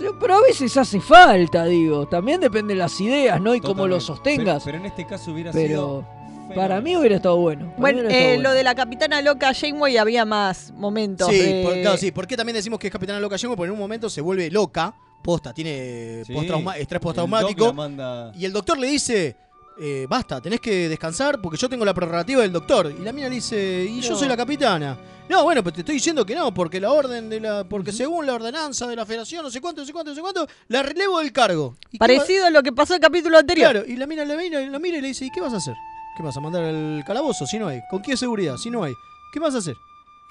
yo, pero a veces hace falta, digo. También depende de las ideas, ¿no? Y cómo lo sostengas. Pero, pero en este caso hubiera Pero sido. Para mí hubiera estado bueno. para Bueno, mí hubiera estado eh, bueno. lo de la capitana loca Janeway había más momentos. Sí, de- por, claro, sí. ¿Por qué también decimos que es Capitana Loca Yengo? Porque en un momento se vuelve loca. Posta, tiene Sí. postrauma- estrés postraumático. La manda- Y el doctor le dice, eh, basta, tenés que descansar porque yo tengo la prerrogativa del doctor. Y la mina le dice, y yo soy la capitana. No, bueno, pero te estoy diciendo que no, porque la orden de la. Porque según la ordenanza de la federación, no sé cuánto, no sé cuánto, no sé cuánto, la relevo del cargo. ¿Y qué va- Parecido a lo que pasó en el capítulo anterior. Claro, y la mina le mira, la mira y le dice, ¿y qué vas a hacer? ¿Qué vas a mandar al calabozo si no hay? ¿Con qué seguridad si no hay? ¿Qué vas a hacer?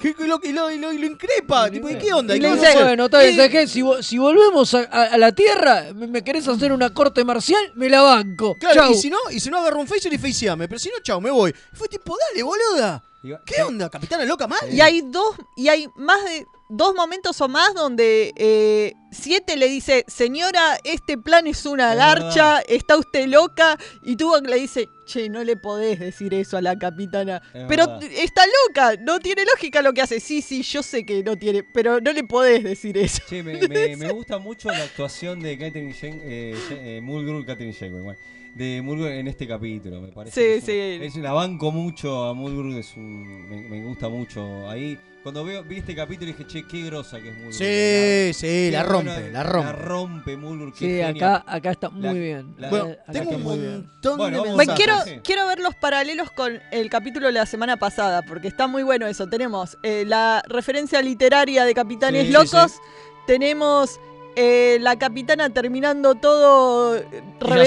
Y lo, y lo, y lo- y lo increpa, tipo, ¿y qué onda? Y ¿Y le qué vas a dice, hacer? bueno, está bien. Si, vo- si volvemos a, a- a la Tierra, me, me querés hacer una corte marcial, me la banco. Claro, Chau. y si no, y si no agarro un phaser y faceame, pero si no, chao, me voy. Y fue tipo, dale, boluda. ¿Qué onda? ¿Capitana loca mal? Y hay dos, y hay más de dos momentos o más donde eh, Siete le dice, señora, este plan es una Es garcha, está usted loca, y Tuvok le dice, che, no le podés decir eso a la capitana. Es pero verdad. está loca, no tiene lógica lo que hace. Sí, sí, yo sé que no tiene, pero no le podés decir eso. Che, me, me- me gusta mucho la actuación de Catherine Jen, eh, eh, Mulgrew, Catherine Janeway, bueno, de Mulgrew en este capítulo, me parece. Sí, sí. Es, la banco mucho a Mulgrew, es un, me, me gusta mucho. Ahí, cuando veo, vi este capítulo dije, che, qué grosa que es Mulgrew. Sí, sí, la rompe, la rompe. La rompe Mulgrew, qué Sí, acá, acá está muy La- bien. la- Bueno, acá tengo está un muy bien. montón Bueno, de vamos Bueno, mensajes. quiero, sí. quiero ver los paralelos con el capítulo de la semana pasada, porque está muy bueno eso. Tenemos eh, la referencia literaria de Capitanes Sí, sí, Locos, tenemos eh, la capitana terminando todo, eh,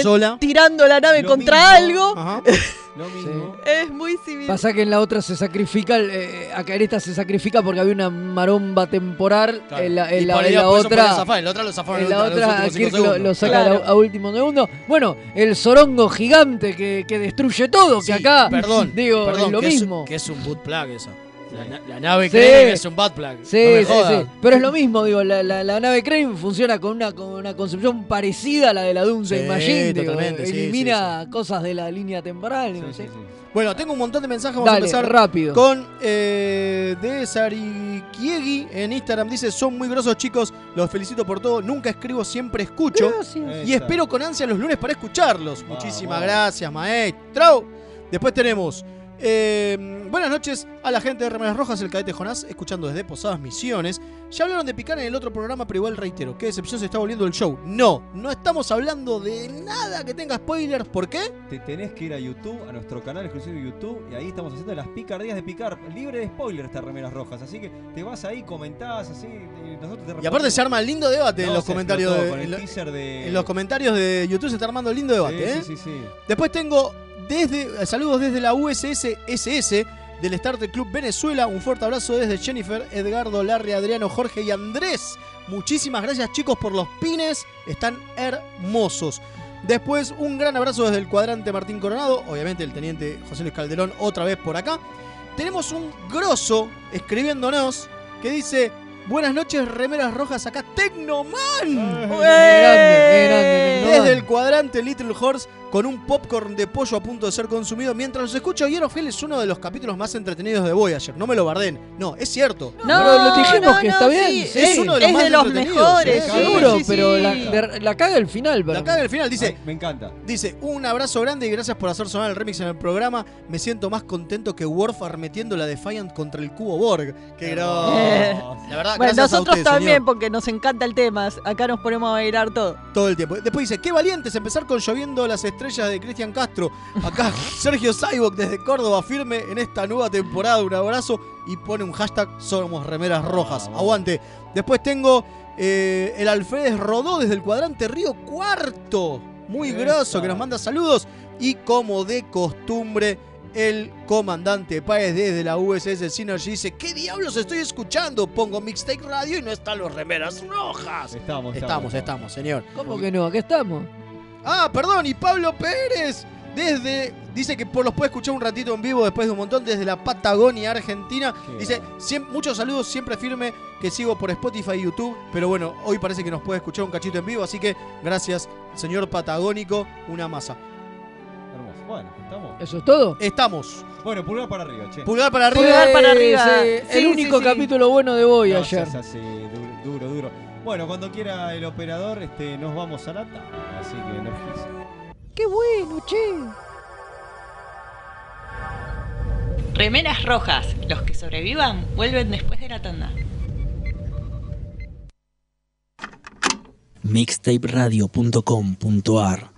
sola. tirando la nave Lo contra mismo. algo. Ajá. Lo mismo. Es muy similar. Pasa que en la otra se sacrifica, eh, acá en esta se sacrifica porque había una maromba temporal. Claro. En la, en Y la- en otra. zafar, en la otra lo zafaron En la otra Kirk lo, lo saca Claro. a, a último segundo. Bueno, el zorongo gigante que, que destruye todo, Sí, que acá, perdón, digo, perdón, es lo que mismo. Es, que es un boot plug eso. La, na- la nave que es un bad plug. Sí, no me sí, sí. Pero es lo mismo, digo, la, la- la nave Crane funciona con una, con una concepción parecida a la de la Doomsday Sí, Machine. totalmente, elimina cosas de la línea temporal. Bueno, tengo un montón de mensajes. Vamos Dale, a empezar rápido. con eh, de Sarikiegi en Instagram. Dice: Son muy grosos, chicos. Los felicito por todo. Nunca escribo, siempre escucho. Gracias. Y Esa. espero con ansia los lunes para escucharlos. Muchísimas gracias, maestro. Después tenemos. Eh, buenas noches a la gente de Remeras Rojas, el cadete Jonás, escuchando desde Posadas Misiones. Ya hablaron de picar en el otro programa, pero igual reitero, qué decepción se está volviendo el show. No, no estamos hablando de nada que tenga spoilers. ¿Por qué? Te tenés que ir a YouTube, a nuestro canal exclusivo de YouTube, y ahí estamos haciendo las picardías de picar, libre de spoiler estas remeras rojas. Así que te vas ahí, comentás, así, y nosotros te Y aparte se arma lindo debate en los comentarios de, el en, lo- teaser de- en los comentarios de YouTube se está armando lindo debate, Sí, ¿eh? sí, sí, sí. Después tengo desde saludos desde la USS SS del Star Trek Club Venezuela. Un fuerte abrazo desde Jennifer, Edgardo, Larry, Adriano, Jorge y Andrés. Muchísimas gracias chicos por los pines. Están hermosos. Después un gran abrazo desde el cuadrante Martín Coronado. Obviamente el teniente José Luis Calderón otra vez por acá. Tenemos un grosso escribiéndonos que dice... Buenas noches, remeras rojas acá, Tecnoman. Qué grande, qué grande, Tecnoman. Desde el cuadrante Little Horse con un popcorn de pollo a punto de ser consumido. Mientras los escucho, Hierro Fiel es uno de los capítulos más entretenidos de Voyager. No me lo barden. No, es cierto. No, Pero lo dijimos no, que no, está bien. sí, sí. Es uno de los es más de los mejores, sí, Seguro, sí, pero. La, de- la caga el final. para La caga al final dice, Ay, me encanta. dice, un abrazo grande y gracias por hacer sonar el remix en el programa. Me siento más contento que Worf arremetiendo la Defiant contra el cubo Borg. Qué grosso. Eh. La verdad, Bueno, a nosotros usted, también, señor. porque nos encanta el tema. Acá nos ponemos a bailar todo. Todo el tiempo. Después dice, qué valientes empezar con lloviendo las estrellas de Cristian Castro. Acá Sergio Saibok desde Córdoba firme en esta nueva temporada. Un abrazo y pone un hashtag Somos Remeras Rojas. Aguante. Después tengo eh, el Alfredes Rodó desde el cuadrante Río Cuarto. Muy grosso, que nos manda saludos. Y como de costumbre, el comandante Páez desde la USS Synergy dice, ¿qué diablos estoy escuchando? Pongo Mixtape Radio y no están los Remeras Rojas. Estamos, Estamos, estamos, señor. ¿Cómo que no? Aquí estamos. Ah, perdón, y Pablo Pérez desde dice que por los puede escuchar un ratito en vivo después de un montón desde la Patagonia Argentina. Dice, "Siem- muchos saludos, siempre firme que sigo por Spotify y YouTube, pero bueno, hoy parece que nos puede escuchar un cachito en vivo, así que gracias, señor Patagónico, una masa. Hermoso. Bueno, estamos. ¿Eso es todo? Estamos. Bueno, pulgar para arriba, che. Pulgar para arriba. Pulgar para arriba. sí. el Sí, único sí, sí. capítulo bueno de Boy No ayer. así, duro, duro, duro. Bueno, cuando quiera el operador, este, nos vamos a la tabla, así que energiza. ¡Qué bueno, che! Remeras rojas. Los que sobrevivan vuelven después de la tanda. mixtaperadio.com.ar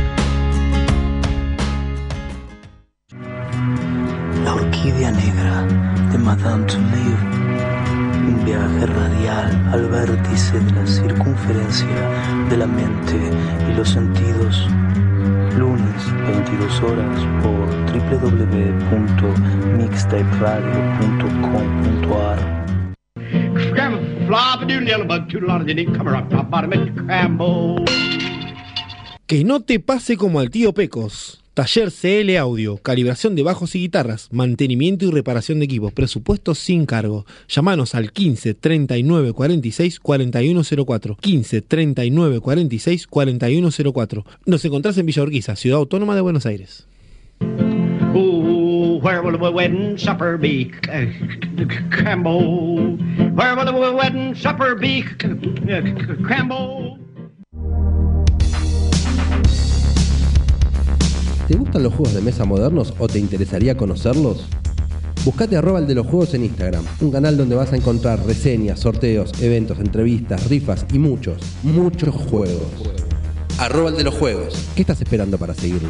Orquídea negra de Madame Touleau. Un viaje radial al vértice de la circunferencia de la mente y los sentidos. Lunes, 22 horas por www.mixtaperadio.com.ar Que no te pase como al tío Pecos. Taller CL Audio, calibración de bajos y guitarras, mantenimiento y reparación de equipos, presupuesto sin cargo. Llámanos al 15 39 46 4104. 15 39 46 4104. Nos encontrás en Villa Urquiza, Ciudad Autónoma de Buenos Aires. Ooh, where will the wedding supper be? Where will the wedding supper be? ¿Te gustan los juegos de mesa modernos o te interesaría conocerlos? Buscate arroba el de los juegos en Instagram, un canal donde vas a encontrar reseñas, sorteos, eventos, entrevistas, rifas y muchos, muchos juegos. Arroba de los juegos. ¿Qué estás esperando para seguirlo?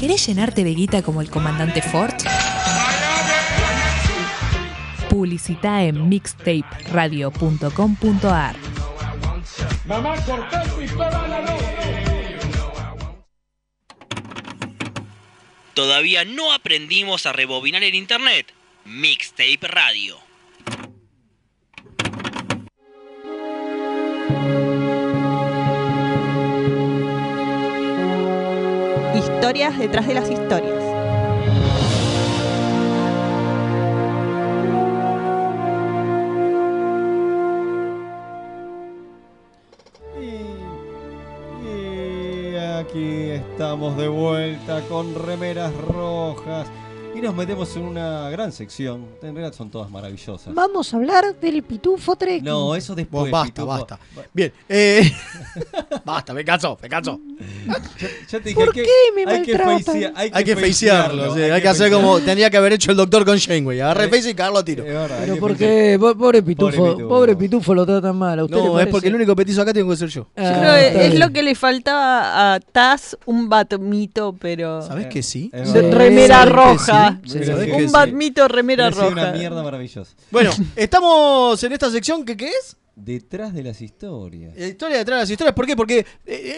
¿Querés llenarte de guita como el comandante Ford? Publicita en mixtaperadio.com.ar. Mamá, ¿Todavía no aprendimos a rebobinar el internet? Mixtape Radio. Historias detrás de las historias. Y Aquí estamos de vuelta con remeras rojas y nos metemos en una gran sección. En realidad son todas maravillosas. Vamos a hablar del pitufo Trek. No, eso después. Vos, basta, Pitufo. basta. Bien, eh, basta, me canso, me canso. Ya, ya te dije, ¿Por hay que, qué me hay que, hay que Hay que facearlo, sí, hay que hacer como tendría que haber hecho el doctor con Janeway. Agarré Eh, face y cagarlo a tiro. Es verdad, Pero que ¿por facear. qué? Po- Pobre pitufo, Pobre pobre pitufo. pitufo, lo tratan mal. ¿A usted le No, es porque el único petizo acá tiene que ser yo. Ah, Yo creo es bien. lo que le faltaba a Taz, un batmito, pero. ¿Sabés que sí? Es remera ¿Sabés que Un sí? batmito remera roja. una mierda maravillosa. Bueno, estamos en esta sección que ¿qué es? Detrás de las historias. La historia detrás de las historias. ¿Por qué? Porque eh,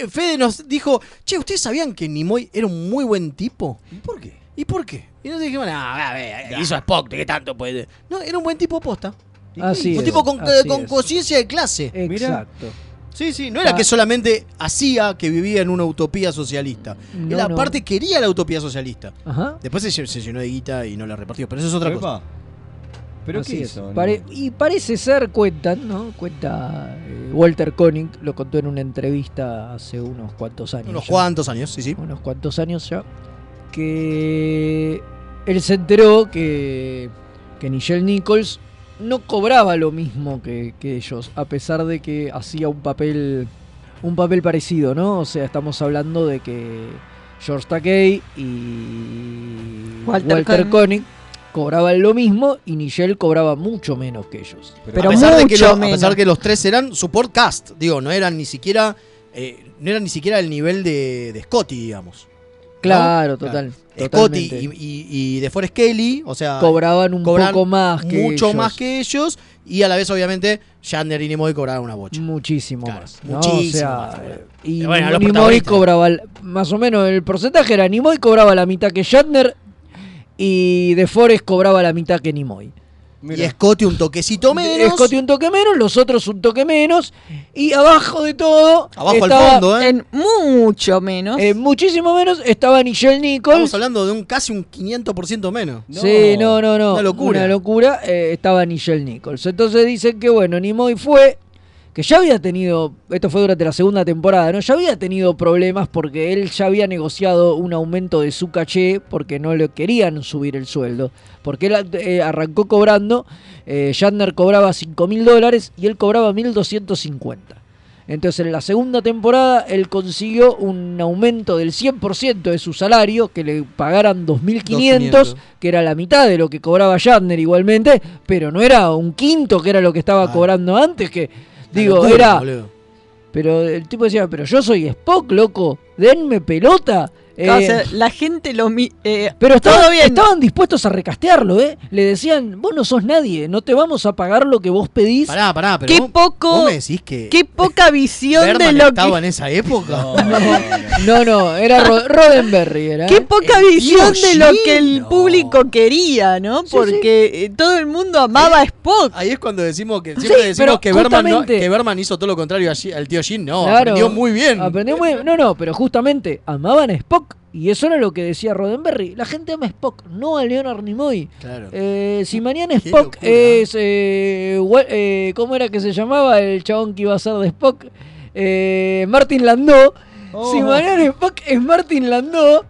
eh, Fede nos dijo, che, ¿ustedes sabían que Nimoy era un muy buen tipo? ¿Y por qué? ¿Y por qué? Y nos dijimos, no, a ver, hizo Spock, ¿de qué tanto puede? No, era un buen tipo posta. Así un es, tipo con, conciencia de clase. Exacto. Sí, sí, no era Ah. que solamente hacía que vivía en una utopía socialista. No, Él no. aparte quería la utopía socialista. Ajá. Después se, lle- se llenó de guita y no la repartió, pero eso es otra Epa. cosa. ¿Pero Así qué es. Pare- y parece ser, cuentan, ¿no? Cuenta eh, Walter Koenig, lo contó en una entrevista hace unos cuantos años. Unos ya. cuantos años, sí, sí. Unos cuantos años ya. Que él se enteró que, que Nichelle Nichols no cobraba lo mismo que, que ellos, a pesar de que hacía un papel un papel parecido, ¿no? O sea, estamos hablando de que George Takei y Walter Walter, Koenig. Cobraban lo mismo y Nichelle cobraba mucho menos que ellos. Pero a, pesar de que a los tres eran support cast, digo, no eran ni siquiera eh, no eran ni siquiera el nivel de, de Scotty, digamos. Claro, total. Scotty totalmente. y, y, y de Forest Kelly, o sea, cobraban un cobran poco más que mucho ellos. más que ellos y a la vez obviamente Shatner y Nimoy cobraban una bocha. Muchísimo Claro, más. ¿no? muchísimo O sea, más. eh, y bueno, los Nimoy cobraba, más o menos el porcentaje era Nimoy cobraba la mitad que Shatner y De Forest cobraba la mitad que Nimoy. Y Scotty un toquecito menos. Scotty un toque menos, los otros un toque menos y abajo de todo Abajo al estaba- fondo, ¿eh? En mucho menos. eh, muchísimo menos estaba Nichelle Nichols. Estamos hablando de un casi un 500% menos. Sí, no, no, no. Una locura. Una locura. eh, estaba Nichelle Nichols. Entonces dicen que, bueno, Nimoy fue. Que ya había tenido. Esto fue durante la segunda temporada, ¿no? Ya había tenido problemas porque él ya había negociado un aumento de su caché porque no le querían subir el sueldo. Porque él eh, arrancó cobrando. Eh, Shatner cobraba 5 mil dólares y él cobraba 1250. Entonces en la segunda temporada él consiguió un aumento del 100% de su salario, que le pagaran 2.500, 2.500. que era la mitad de lo que cobraba Shatner igualmente, pero no era un quinto que era lo que estaba cobrando antes, que digo, locura, era... boludo. Pero el tipo decía, pero yo soy Spock, loco, denme pelota. Eh, O sea, la gente lo mi- eh, pero todo estaban, bien. estaban dispuestos a recastearlo, ¿eh? Le decían, vos no sos nadie, no te vamos a pagar lo que vos pedís. Pará, pará, pero Qué vos, poco- vos me decís que Qué poca visión de lo estaba que. en esa época. No, no, era Ro- Roddenberry, era. Qué ¿eh? poca visión de lo Jim, que el público quería, ¿no? Porque eh, todo el mundo amaba a Spock. Ahí es cuando decimos que Sí, siempre decimos pero que Berman, no- que Berman hizo todo lo contrario al tío Jin. No, Claro, aprendió muy bien. Aprendió muy No, no, pero justamente amaban a Spock. Y eso era lo que decía Roddenberry. La gente ama a Spock, no a Leonard Nimoy. Claro. Eh, si mañana Spock es. eh, eh, ¿Cómo era que se llamaba el chabón que iba a ser de Spock? Martin Landau. Oh. Si mañana Spock es Martin Landau,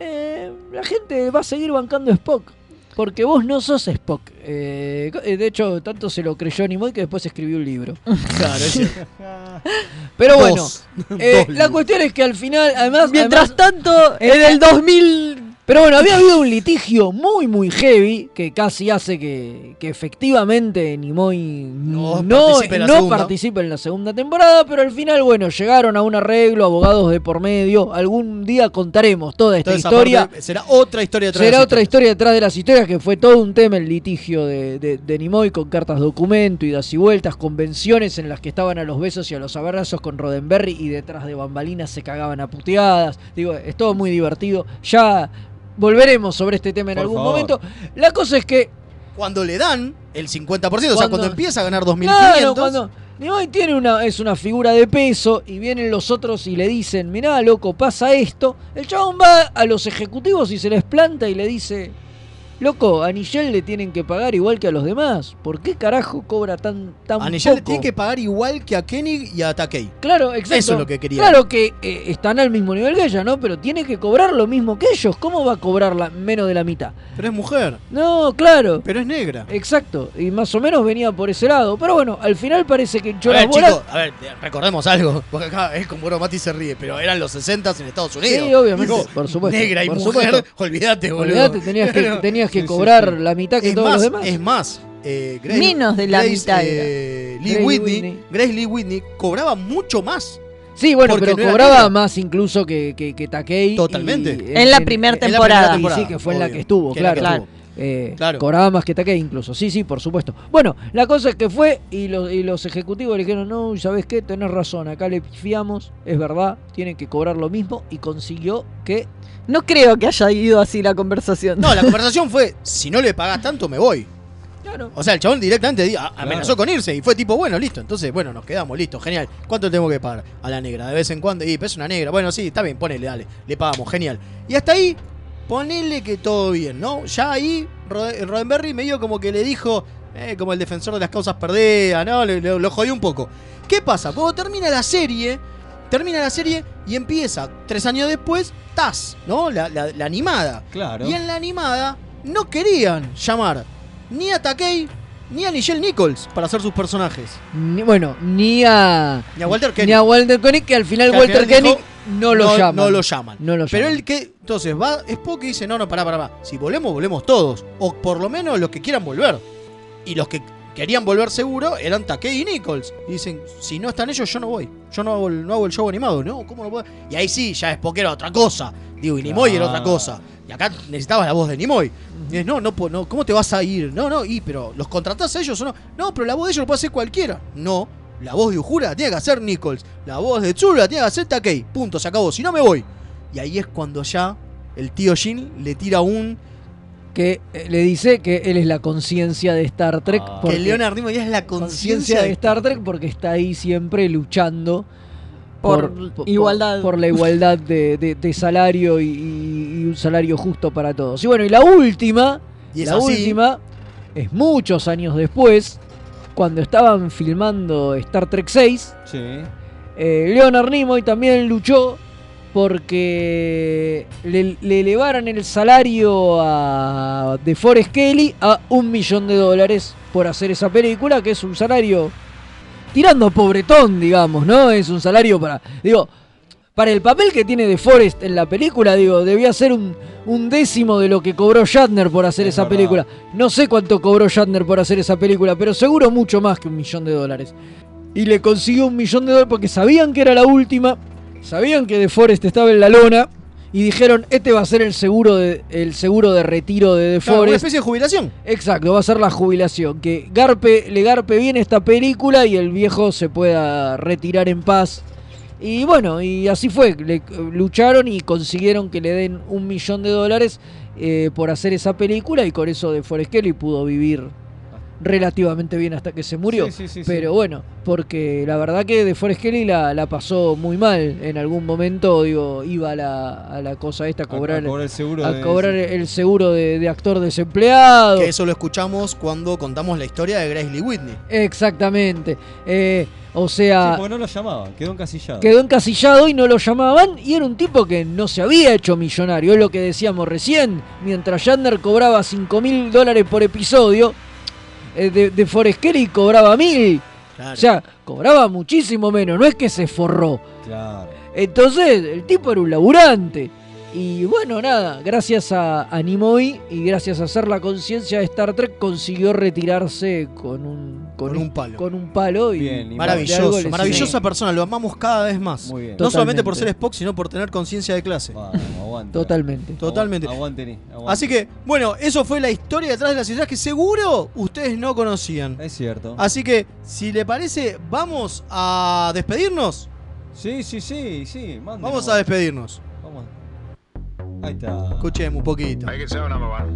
la gente va a seguir bancando Spock. Porque vos no sos Spock. Eh, eh, de hecho, tanto se lo creyó Nimoy que después escribió un libro. Claro, es cierto. Pero Dos. bueno, eh, Dos la cuestión es que al final, además. Mientras además- tanto, en el 2000. Pero bueno, había habido un litigio muy, muy heavy que casi hace que, que efectivamente Nimoy no, no, participe en la no segunda. participe en la segunda temporada, pero al final, bueno, llegaron a un arreglo, abogados de por medio. Algún día contaremos toda esta historia. será otra historia detrás de Será otra historia detrás de las historias que fue todo un tema el litigio de, de, de Nimoy con cartas documento, idas y vueltas, convenciones en las que estaban a los besos y a los abrazos con Roddenberry y detrás de bambalinas se cagaban a puteadas. Digo, es todo muy divertido. Ya volveremos sobre este tema en Por algún favor. momento. La cosa es que Cuando le dan el 50%, o sea, Cuando- cuando empieza a ganar 2.500. Claro, cuando Nimoy tiene una, es una figura de peso y vienen los otros y le dicen, mirá, loco, pasa esto. El chabón va a los ejecutivos y se les planta y le dice, Loco, a Nigel le tienen que pagar igual que a los demás. ¿Por qué carajo cobra tan, tan A Nigel le poco? tiene que pagar igual que a Kenny y a Takei. Claro, exacto. Eso es lo que quería. Claro que eh, están al mismo nivel que ella, ¿no? Pero tiene que cobrar lo mismo que ellos. ¿Cómo va a cobrar la- menos de la mitad? Pero es mujer. No, claro. Pero es negra. Exacto. Y más o menos venía por ese lado. Pero bueno, al final parece que echó a las ver, bolas. chicos, a ver, recordemos algo. Porque acá es como Mati se ríe, pero eran los 60 en Estados Unidos. Sí, obviamente, Digo, por supuesto. Negra y por mujer, supuesto. olvídate, boludo. Olvídate, tenías que, tenías que Sí, cobrar sí. la mitad que es todos más, los demás. Es más, eh, Grace- Menos de la Grace, mitad eh, Lee Grace Whitney, Whitney. Grace Lee Whitney cobraba mucho más. Sí, bueno, pero no cobraba más incluso que, que, que Takei. Totalmente. y- En la primer en la temporada. primera Sí, que fue en la que estuvo, que en la claro. que estuvo. Eh, Claro. Cobraba más que Takei incluso. Sí, sí, por supuesto. Bueno, la cosa es que fue y los, y los ejecutivos le dijeron, no, ¿sabes qué? Tenés razón, acá le fiamos, es verdad, tienen que cobrar lo mismo y consiguió que... No creo que haya ido así la conversación. No, la conversación fue, si no le pagás tanto, me voy. Claro. O sea, el chabón directamente amenazó con irse y fue tipo, bueno, listo. Entonces, bueno, nos quedamos, listo, genial. ¿Cuánto tengo que pagar a la negra? De vez en cuando. Y pues es una negra. Bueno, sí, está bien, ponele, dale. Le pagamos, genial. Y hasta ahí, ponele que todo bien, ¿no? Ya ahí, Rod- Roddenberry medio como que le dijo, eh, como el defensor de las causas perdidas, ¿no? Le- le- lo jodió un poco. ¿Qué pasa? Cuando termina la serie, termina la serie y empieza, tres años después, Taz, ¿no? La, la- la animada. Claro. Y en la animada no querían llamar ni a Takei ni a Nichelle Nichols para hacer sus personajes. Ni- bueno, ni a... Ni a Walter Koenig. Ni a Walter Koenig, que al final Que al Walter Koenig no lo llaman. No lo llaman. No lo Pero llaman. él que. Entonces va Spock y dice: No, no, pará, pará, pará. Si volvemos, volvemos todos. O por lo menos los que quieran volver. Y los que querían volver seguro eran Takei y Nichols. Y dicen: Si no están ellos, yo no voy. Yo no hago el, no hago el show animado. No, ¿cómo no puedo? Y ahí sí, ya Spock era otra cosa. Digo, y Nimoy era otra cosa. Y acá necesitabas la voz de Nimoy. Y dices, no, no, no, ¿cómo te vas a ir? No, no, y pero ¿los contratás a ellos o no? No, pero la voz de ellos lo puede hacer cualquiera. No, la voz de Uhura la tiene que hacer Nichols. La voz de Tsuru la tiene que hacer Takei. Punto, se acabó. Si no me voy. Y ahí es cuando ya el tío Jin le tira un. Que eh, le dice que él es la conciencia de Star Trek. que porque- Leonard Nimoy es la conciencia de Star Trek porque está ahí siempre luchando Por igualdad. por la igualdad de, de- de salario y, y un salario justo para todos. Y bueno, y la última, Y es la así. última es muchos años después, cuando estaban filmando Star Trek 6, Sí. eh, Leonard Nimoy también luchó porque le, le elevaran el salario a, de Forrest Kelly a un millón de dólares por hacer esa película, que es un salario tirando a pobretón, digamos, ¿no? Es un salario para, digo, para el papel que tiene de Forrest en la película, digo, debía ser un, un décimo de lo que cobró Shatner por hacer Es esa verdad. película. No sé cuánto cobró Shatner por hacer esa película, pero seguro mucho más que un millón de dólares. Y le consiguió un millón de dólares porque sabían que era la última, sabían que De Forest estaba en la lona y dijeron, este va a ser el seguro de, el seguro de retiro de De Claro, una Forest. especie de jubilación. Exacto, va a ser la jubilación. Que garpe, le garpe bien esta película y el viejo se pueda retirar en paz. Y bueno, y así fue. Le, lucharon y consiguieron que le den un millón de dólares eh, por hacer esa película y con eso de Forest Kelly pudo vivir relativamente bien hasta que se murió. Sí, sí, sí, Pero sí. bueno, porque la verdad que de Forest Kelly la, la pasó muy mal. En algún momento, digo, iba a la, a la cosa esta a cobrar, a cobrar el seguro a de- cobrar el seguro de, de actor desempleado. Que eso lo escuchamos cuando contamos la historia de Grace Lee Whitney. Exactamente. Eh, o sea, Sí, porque no lo llamaban, quedó encasillado. quedó encasillado y no lo llamaban. Y era un tipo que no se había hecho millonario. Es lo que decíamos recién. Mientras Shatner cobraba 5 mil dólares por episodio, de, de Forrest Kelly cobraba mil. O sea, cobraba muchísimo menos. No es que se forró. Claro. Entonces, el tipo era un laburante. Y bueno, nada, gracias a, a Nimoy y gracias a hacer la conciencia de Star Trek, consiguió retirarse con un, Con un palo. Con un palo y Bien, Maravilloso, maravillosa persona, lo amamos cada vez más. Muy bien. No solamente por ser Spock, sino por tener conciencia de clase. Vamos, aguante. Totalmente. Totalmente. Aguante, Ni, aguante. Así que, bueno, eso fue la historia detrás de las historias que seguro ustedes no conocían. Es cierto. Así que, si le parece, vamos a despedirnos. Sí, sí, sí, sí. mándenos. Vamos a despedirnos. Ahí está. Escuchemos un poquito. Tengo mi remera roja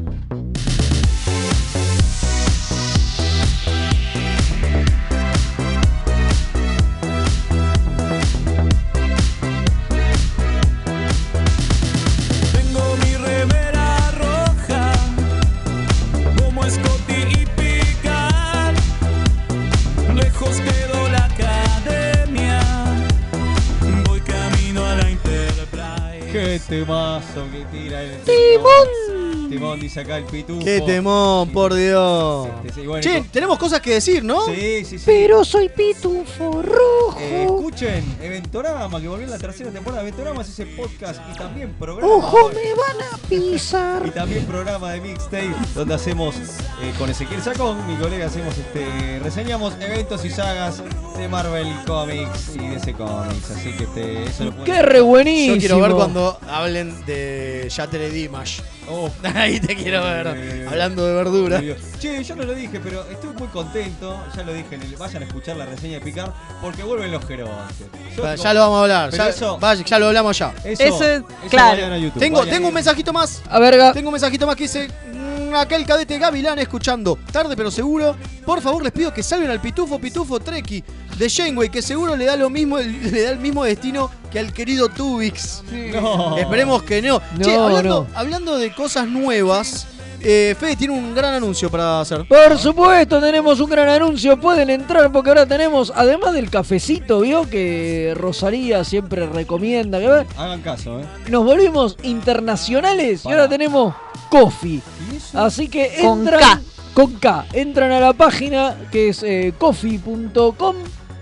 Qué temazo que tira el ¡Timón! Timón dice acá el pitufo. Qué temón, por Dios. Sí, sí, bueno, Che, tenemos cosas que decir, ¿no? Sí, sí, sí. Pero soy pitufo rojo. Eh, escuchen, Eventorama, que volvió en la tercera temporada. Eventorama es ese podcast y también programa. ¡Ojo, me van a pisar! Y también programa de mixtape donde hacemos eh, con Ezequiel Sacón, mi colega, hacemos este reseñamos eventos y sagas de Marvel Comics y DC Comics. Así que este, eso lo ¡Qué re buenísimo! Yo quiero ver cuando hablen de Shattered Dimash. Oh. Ahí te quiero ver. Eh, Hablando de verdura. Che, yo no lo dije, pero estoy muy contento. Ya lo dije, en el, vayan a escuchar la reseña de Picard porque vuelven los gerontes. Yo Ya, lo vamos a hablar. Ya, eso- vaya, ya lo hablamos ya. Eso, Eso es- eso claro. vayan a YouTube, Tengo, vayan tengo un mensajito más. A verga. Tengo un mensajito más que dice. "Mm, Acá el cadete Gavilán escuchando. Tarde pero seguro. Por favor, les pido que salven al pitufo pitufo Treki de Janeway, que seguro le da lo mismo, le da el mismo destino que al querido Tubix. No. Esperemos que no. No, che, hablando, no. hablando de cosas nuevas, eh, Fede tiene un gran anuncio para hacer. Por supuesto, tenemos un gran anuncio. Pueden entrar porque ahora tenemos, además del cafecito, vio que Rosalía siempre recomienda. que Hagan caso, ¿eh? Nos volvimos internacionales y ahora tenemos Coffee. ¿Y eso? Así que Con entran K. con K. Entran a la página que es eh, coffee.com.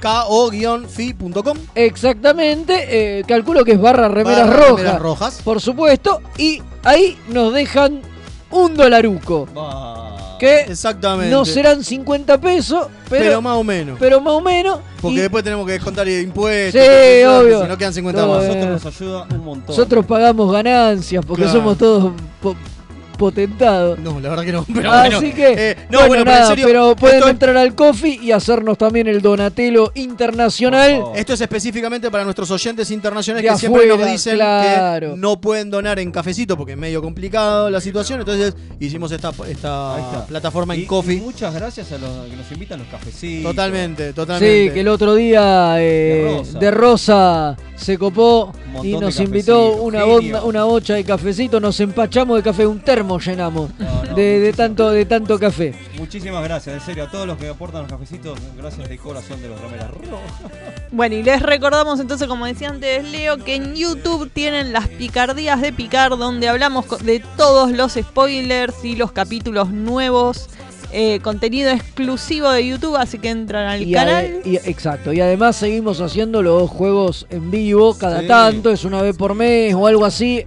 ko-fi.com Exactamente. eh, calculo que es barra remeras Barra rojas. remeras rojas. Por supuesto. Y ahí nos dejan un dolaruco. Que Exactamente. no serán 50 pesos, pero, pero, más o menos. pero más o menos. Porque y después tenemos que descontar impuestos. Sí, cosas, obvio. Si no quedan 50 No, más. Nosotros nos ayuda un montón. nosotros pagamos ganancias porque Claro. somos todos po- potentados. No, la verdad que no. Pero Así bueno. que, eh, no, bueno, bueno, pero nada, en serio. pero pueden esto, entrar al coffee y hacernos también el Donatello internacional. Esto es específicamente para nuestros oyentes internacionales De que siempre nos dicen claro. que no pueden donar en cafecito porque es medio complicado la situación. Entonces hicimos esta, esta plataforma Y- en Coffee. y muchas gracias a los que nos invitan a los cafecitos. Totalmente, totalmente. Sí, que el otro día eh, De Rosa. de Rosa se copó y nos invitó una, bonda- una bocha de cafecito, nos empachamos de café, un termo llenamos No, no, de, tanto, de tanto café. Muchísimas gracias, en serio, a todos los que aportan los cafecitos, gracias de corazón de los rameras rojas. Bueno, y les recordamos entonces, como decía antes Leo, que en YouTube tienen las picardías de picar, donde hablamos de todos los spoilers y los capítulos nuevos, eh, contenido exclusivo de YouTube, así que entran al Y canal. ade- y- exacto, y además seguimos haciendo los juegos en vivo cada Sí. tanto, es una vez por mes o algo así.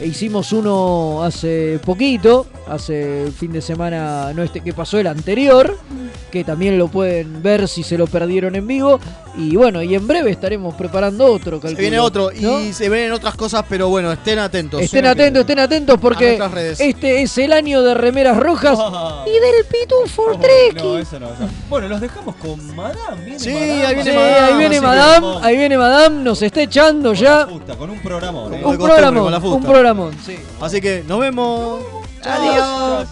E hicimos uno hace poquito, hace el fin de semana, no este que pasó, el anterior, que también lo pueden ver si se lo perdieron en vivo. Y bueno, y en breve estaremos preparando otro. Se calculo, viene otro ¿no? y se vienen otras cosas, pero bueno, estén atentos. Estén atentos, estén atentos porque este es el año de remeras rojas Ah. Y del pitufo Oh, Treki. no, eso no, eso no. Bueno, los dejamos con Madame. Viene Sí, Madame. ahí viene Sí, Madame, ahí viene Madame, ahí viene Madame, nos está echando Con ya. la fusta, con un programón. ¿eh? de Un costumbre, con la sí. Así que nos vemos. Adiós.